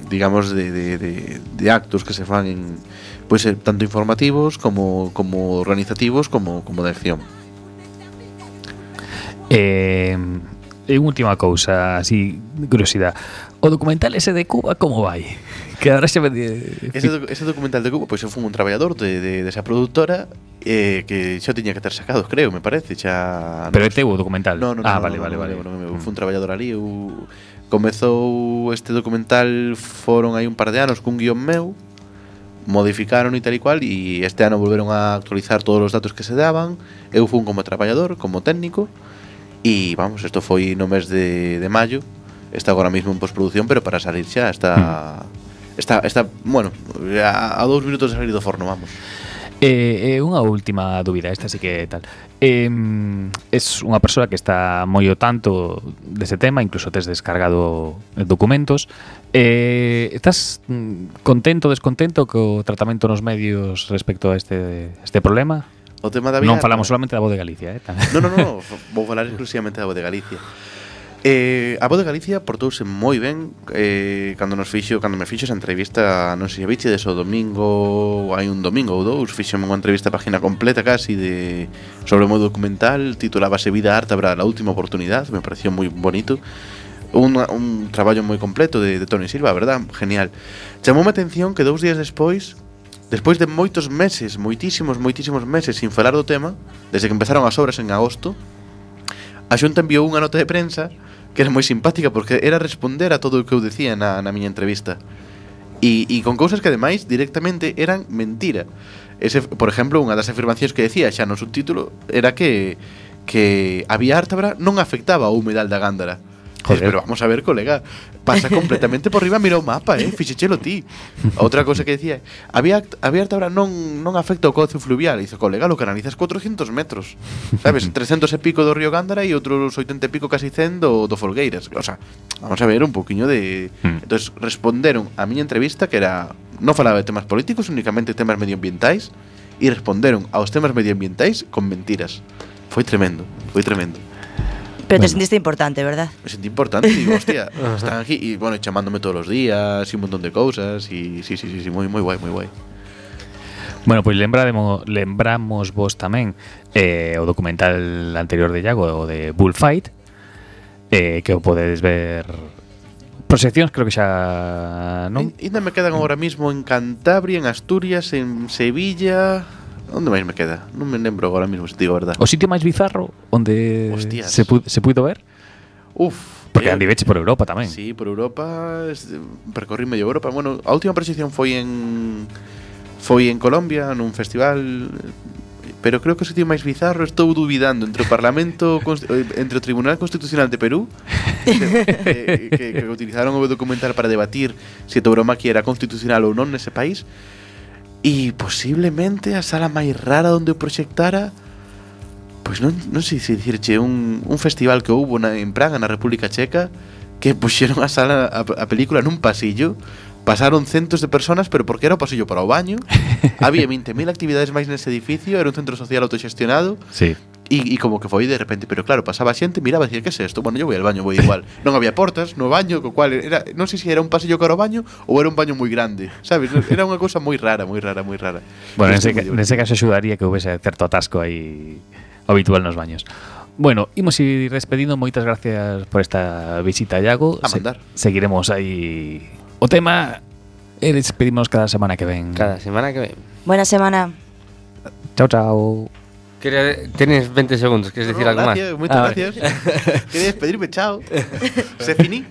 digamos de, de, de, de actos que se fan en pois pues, eh, tanto informativos como como organizativos como como de acción. Eh Eh, e última cousa, así, curiosidade. O documental ese de Cuba como vai? Que agora xa me... Eh, ese, doc ese documental de Cuba, pois eu fui un traballador de, de, de esa produtora eh, que xa tiña que ter sacado, creo, me parece, xa... Pero é teu o documental? No, no, ah, no, vale, no, vale, no, vale, vale. No, eu mm. fui un traballador ali, eu... Comezou este documental foron aí un par de anos cun guión meu modificaron e tal e cual e este ano volveron a actualizar todos os datos que se daban eu fui como traballador, como técnico E vamos, isto foi no mes de, de maio Está agora mesmo en postproducción Pero para salir xa está. Mm. Está, está bueno A, a dous minutos de salir do forno, vamos eh, eh, unha última dúbida, esta sí que tal. Eh, es unha persoa que está moi o tanto dese tema, incluso tes descargado documentos. Eh, estás mm, contento, descontento co tratamento nos medios respecto a este, este problema? O tema da Non falamos solamente da Voz de Galicia, eh? Tamén. Non, non, no, *laughs* vou falar exclusivamente da Voz de Galicia. Eh, a Voz de Galicia portouse moi ben eh, cando nos fixo, cando me fixo esa entrevista, non sei se viste o domingo, hai un domingo ou dous, fixo unha entrevista a página completa casi de sobre o meu documental, titulábase Vida Arte para a última oportunidade, me pareció moi bonito. Un, un traballo moi completo de, de Tony Silva, verdad? Genial. Chamoume a atención que dous días despois Despois de moitos meses, moitísimos, moitísimos meses sin falar do tema, desde que empezaron as obras en agosto, a Xunta enviou unha nota de prensa que era moi simpática porque era responder a todo o que eu decía na, na miña entrevista. E, e con cousas que ademais directamente eran mentira. Ese, por exemplo, unha das afirmacións que decía xa no subtítulo era que que a vía Ártabra non afectaba a humedal da Gándara. Joder. Pero vamos a ver, colega, pasa completamente por riba mira o mapa, eh? Fixechelo ti. Outra cousa que decía, a vía, a vía Artabra non, non afecta o cauce fluvial. E dice, colega, lo canalizas 400 metros. Sabes, *laughs* 300 e pico do río Gándara e outros 80 e pico casi 100 do, do Folgueiras. O sea, vamos a ver un poquinho de... Hmm. Entonces responderon a miña entrevista que era... Non falaba de temas políticos, únicamente temas medioambientais. E responderon aos temas medioambientais con mentiras. Foi tremendo, foi tremendo. Pero bueno. te sentiste importante, ¿verdad? Me sentí importante, digo, hostia, *laughs* están aquí y bueno, chamándome todos los días y un montón de cosas y sí, sí, sí, sí muy, muy guai, muy guai. Bueno, pois lembraremos, lembramos vos tamén eh, o documental anterior de Iago, o de Bullfight, eh, que o podedes ver Proxeccións creo que xa non. Ainda me quedan agora mismo en Cantabria, en Asturias, en Sevilla, onde máis me queda? Non me lembro agora mesmo, se digo a verdade. O sitio máis bizarro onde Hostias. se, pu se puido ver? Uf, Porque eh, andiveche por Europa tamén. Sí, por Europa, percorrí medio Europa. Bueno, a última proxección foi en foi en Colombia nun festival pero creo que o sitio máis bizarro estou dubidando entre o Parlamento *laughs* eh, entre o Tribunal Constitucional de Perú *laughs* que, que, que utilizaron o documental para debatir se a tauromaquia era constitucional ou non nese país E posiblemente a sala máis rara onde o proxectara Pois non, non sei se dicirche un, un festival que houbo na, en Praga, na República Checa Que puxeron a sala a, a película nun pasillo. Pasaron centos de personas, pero porque era o pasillo para o baño. *laughs* Había 20.000 actividades máis nese edificio Era un centro social autoxestionado Sí. E, e como que foi de repente, pero claro, pasaba xente, miraba e dicía, que é isto? Bueno, yo voy al baño, voy igual. *laughs* non había portas no baño, co cual era, non sei se era un pasillo cara ao baño ou era un baño moi grande, sabes? Era unha cousa moi rara, moi rara, moi rara. Bueno, nese, ca- nese caso axudaría que houvese certo atasco aí habitual nos baños. Bueno, imos ir despedindo, moitas gracias por esta visita, Iago. A mandar. seguiremos aí o tema e despedimos cada semana que ven. Cada semana que ven. Buena semana. Chao, chao. Tienes 20 segundos, queres decir No, algo gracias, máis? Moitas Ah, vale. *laughs* gracias. Quería despedirme, chao. *laughs* Se finí.